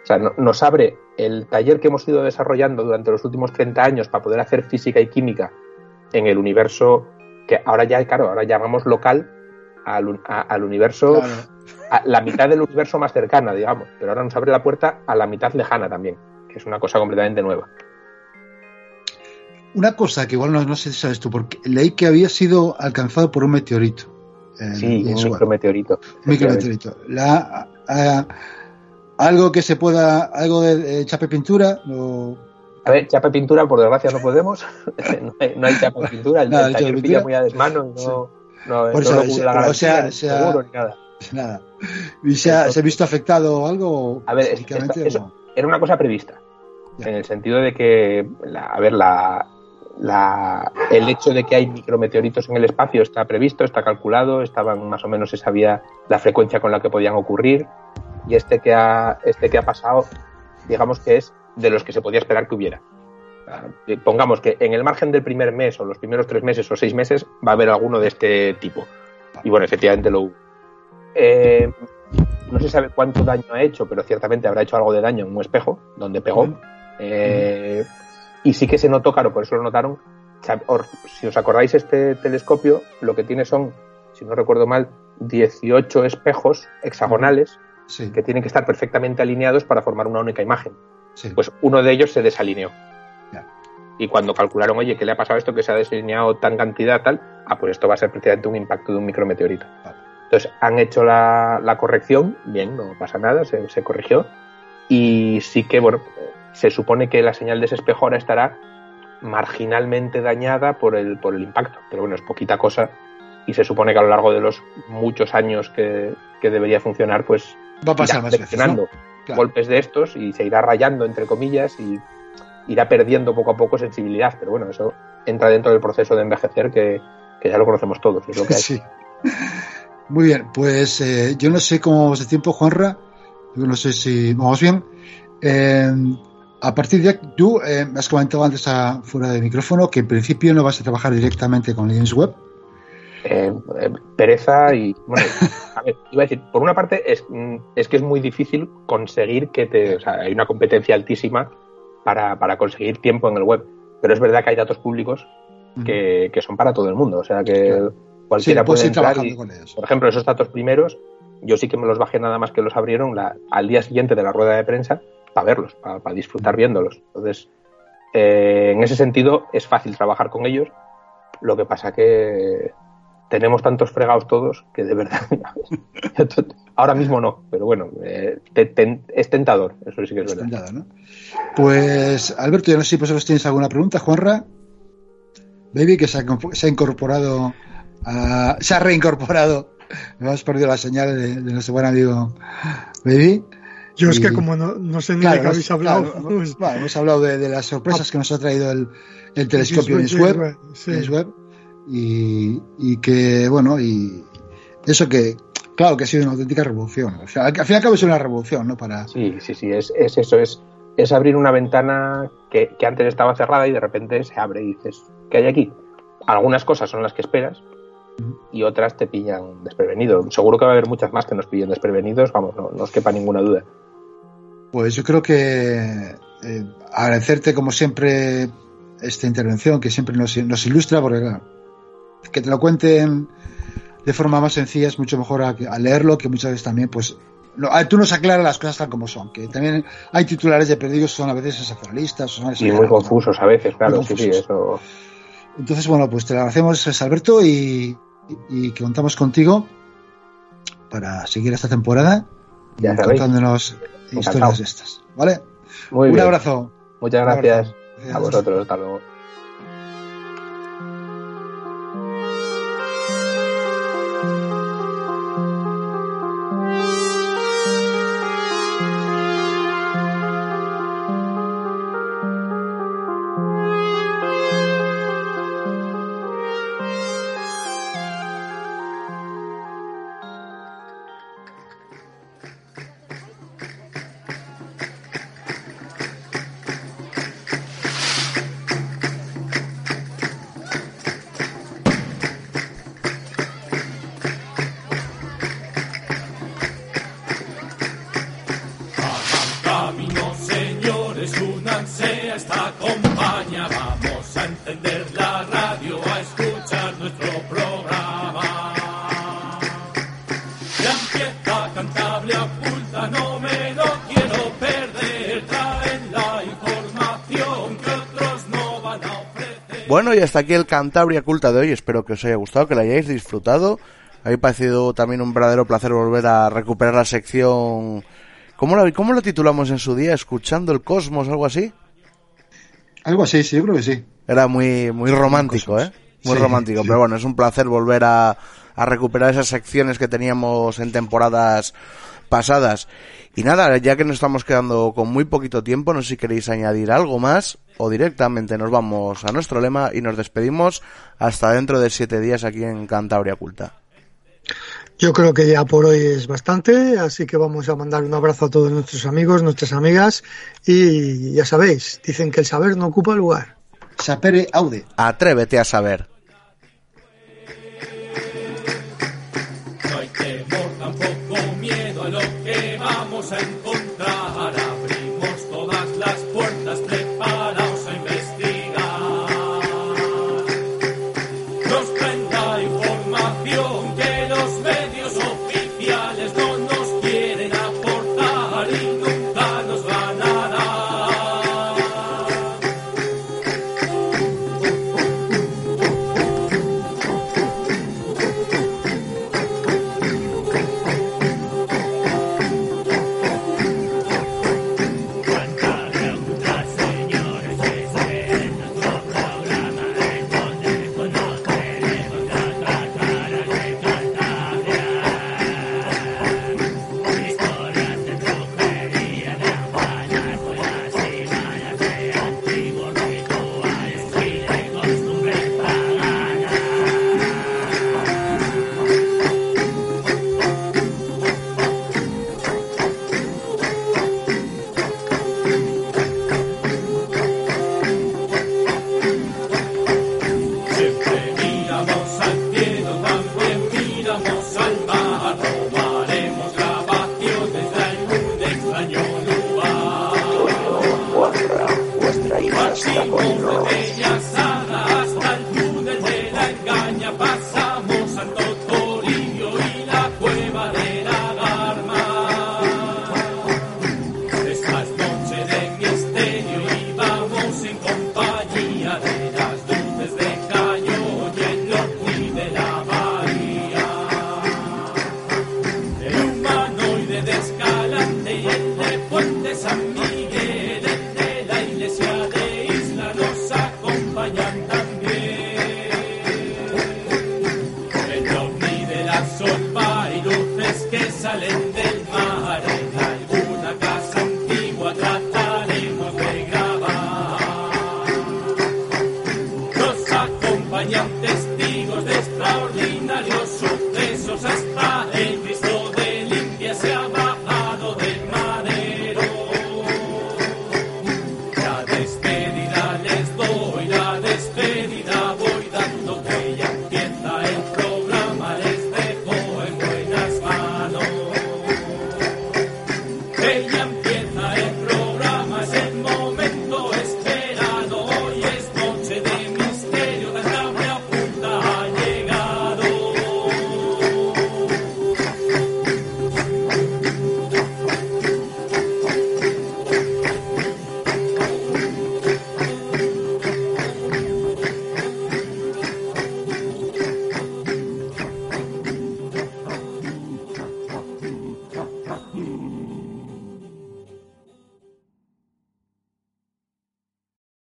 [SPEAKER 10] o sea, no, nos abre el taller que hemos ido desarrollando durante los últimos 30 años para poder hacer física y química en el universo que ahora ya, claro, ahora llamamos local al, a, al universo, claro. a la mitad del universo más cercana, digamos, pero ahora nos abre la puerta a la mitad lejana también, que es una cosa completamente nueva.
[SPEAKER 3] Una cosa que igual no, no sé si sabes tú, porque leí que había sido alcanzado por un meteorito.
[SPEAKER 10] Eh, sí, un micrometeorito.
[SPEAKER 3] Micrometeorito. La, a, algo que se pueda, algo de, chape pintura, o...
[SPEAKER 10] A ver, chape pintura, por desgracia, no podemos. no, hay, no hay chape pintura, el, no, el taller pilla muy a desmano y no, sí. no,
[SPEAKER 3] por eso, se, la o sea, se ha, seguro ni nada. nada. ¿Y se ha, se ha, visto afectado algo?
[SPEAKER 10] A ver, esta, eso era una cosa prevista. Ya. En el sentido de que, la, a ver, la, la, el hecho de que hay micrometeoritos en el espacio está previsto, está calculado, estaban más o menos se sabía la frecuencia con la que podían ocurrir y este que ha, este que ha pasado, digamos que es de los que se podía esperar que hubiera. Pongamos que en el margen del primer mes o los primeros tres meses o seis meses va a haber alguno de este tipo. Y bueno, efectivamente lo hubo. Eh, no se sabe cuánto daño ha hecho, pero ciertamente habrá hecho algo de daño en un espejo donde pegó. Eh, y sí que se notó, claro, por eso lo notaron. Si os acordáis, este telescopio lo que tiene son, si no recuerdo mal, 18 espejos hexagonales sí. que tienen que estar perfectamente alineados para formar una única imagen. Sí. Pues uno de ellos se desalineó. Y cuando calcularon, oye, ¿qué le ha pasado a esto que se ha desalineado tan cantidad tal? Ah, pues esto va a ser precisamente un impacto de un micrometeorito. Vale. Entonces han hecho la, la, corrección, bien, no pasa nada, se, se, corrigió. Y sí que, bueno, se supone que la señal de ese espejo ahora estará marginalmente dañada por el, por el impacto. Pero bueno, es poquita cosa. Y se supone que a lo largo de los muchos años que, que debería funcionar, pues
[SPEAKER 3] va a pasar más veces, ¿no?
[SPEAKER 10] claro. golpes de estos y se irá rayando entre comillas y irá perdiendo poco a poco sensibilidad pero bueno eso entra dentro del proceso de envejecer que, que ya lo conocemos todos es lo que hay.
[SPEAKER 3] sí Muy bien, pues eh, yo no sé cómo vamos de tiempo, Juanra. Yo no sé si vamos bien. Eh, a partir de tú eh, has comentado antes a, fuera de micrófono que en principio no vas a trabajar directamente con Linux Web.
[SPEAKER 10] Eh, eh, pereza y bueno, a ver, iba a decir, por una parte es, mm, es que es muy difícil conseguir que te, o sea, hay una competencia altísima para, para conseguir tiempo en el web, pero es verdad que hay datos públicos que, que son para todo el mundo, o sea que
[SPEAKER 3] Claro.
[SPEAKER 10] cualquiera
[SPEAKER 3] Sí,
[SPEAKER 10] puede
[SPEAKER 3] ir
[SPEAKER 10] entrar
[SPEAKER 3] trabajando
[SPEAKER 10] y,
[SPEAKER 3] con ellos.
[SPEAKER 10] por ejemplo, esos datos primeros, yo sí que me los bajé nada más que los abrieron la- al día siguiente de la rueda de prensa para verlos, para, para disfrutar viéndolos. Entonces, eh, en ese sentido, es fácil trabajar con ellos. Lo que pasa que tenemos tantos fregados todos que de verdad, ahora mismo no, pero bueno, eh, te- te- es tentador, eso sí que es verdad.
[SPEAKER 3] Pues Alberto, yo no sé si vosotros tenéis alguna pregunta, Juanra. Baby, que se ha, incorpor- se ha incorporado, a- se ha reincorporado. Hemos perdido la señal de, de nuestro buen amigo Baby.
[SPEAKER 4] Yo es que como no, no sé ni
[SPEAKER 3] Claro,
[SPEAKER 4] de qué habéis hablado,
[SPEAKER 3] claro,
[SPEAKER 4] pues,
[SPEAKER 3] bueno, hemos hablado de, de las sorpresas que nos ha traído el, el telescopio
[SPEAKER 4] James Webb, sí.
[SPEAKER 3] Webb, y, y que, bueno, y eso que, claro, que ha sido una auténtica revolución. O sea, al, al fin y al cabo es una revolución, ¿no? Para,
[SPEAKER 10] Sí, sí, sí, es, es eso, es, es abrir una ventana que, que antes estaba cerrada y de repente se abre y dices, ¿qué hay aquí? Algunas cosas son las que esperas y otras te pillan desprevenido. Seguro que va a haber muchas más que nos pillen desprevenidos, vamos, no, no os quepa ninguna duda.
[SPEAKER 3] Pues yo creo que eh, agradecerte como siempre esta intervención que siempre nos, nos ilustra, porque claro, que te lo cuenten de forma más sencilla es mucho mejor a, a leerlo, que muchas veces también, pues, no, a- tú nos aclaras las cosas tal como son, que también hay titulares de periódicos que son a veces sensacionalistas, son
[SPEAKER 10] Y muy confusos a veces, claro, sí, sí, eso.
[SPEAKER 3] Entonces, bueno, pues te lo agradecemos, Alberto, y, y que contamos contigo para seguir esta temporada
[SPEAKER 10] Ya
[SPEAKER 3] y
[SPEAKER 10] sabéis.
[SPEAKER 3] contándonos historias de estas, ¿vale?
[SPEAKER 10] Muy
[SPEAKER 3] Un
[SPEAKER 10] bien.
[SPEAKER 3] abrazo.
[SPEAKER 10] Muchas gracias
[SPEAKER 3] abrazo.
[SPEAKER 10] a vosotros, hasta luego.
[SPEAKER 11] Cantabria oculta, no me lo quiero perder. Traen la información que otros no van a ofrecer.
[SPEAKER 2] Bueno, y hasta aquí el Cantabria Culta de hoy. Espero que os haya gustado, que lo hayáis disfrutado. Me ha parecido también un verdadero placer volver a recuperar la sección. ¿Cómo lo, cómo lo titulamos en su día? ¿Escuchando el cosmos algo así?
[SPEAKER 3] Algo así, sí, yo creo que sí.
[SPEAKER 2] Era muy, muy romántico, ¿eh? Muy
[SPEAKER 3] Sí,
[SPEAKER 2] romántico,
[SPEAKER 3] sí.
[SPEAKER 2] pero bueno, es un placer volver a, a recuperar esas secciones que teníamos en temporadas pasadas. Y nada, ya que nos estamos quedando con muy poquito tiempo, no sé si queréis añadir algo más o directamente nos vamos a nuestro lema y nos despedimos hasta dentro de siete días aquí en Cantabria Culta.
[SPEAKER 4] Yo creo que ya por hoy es bastante, así que vamos a mandar un abrazo a todos nuestros amigos, nuestras amigas y ya sabéis, dicen que el saber no ocupa lugar.
[SPEAKER 3] Sapere aude.
[SPEAKER 2] Atrévete a saber.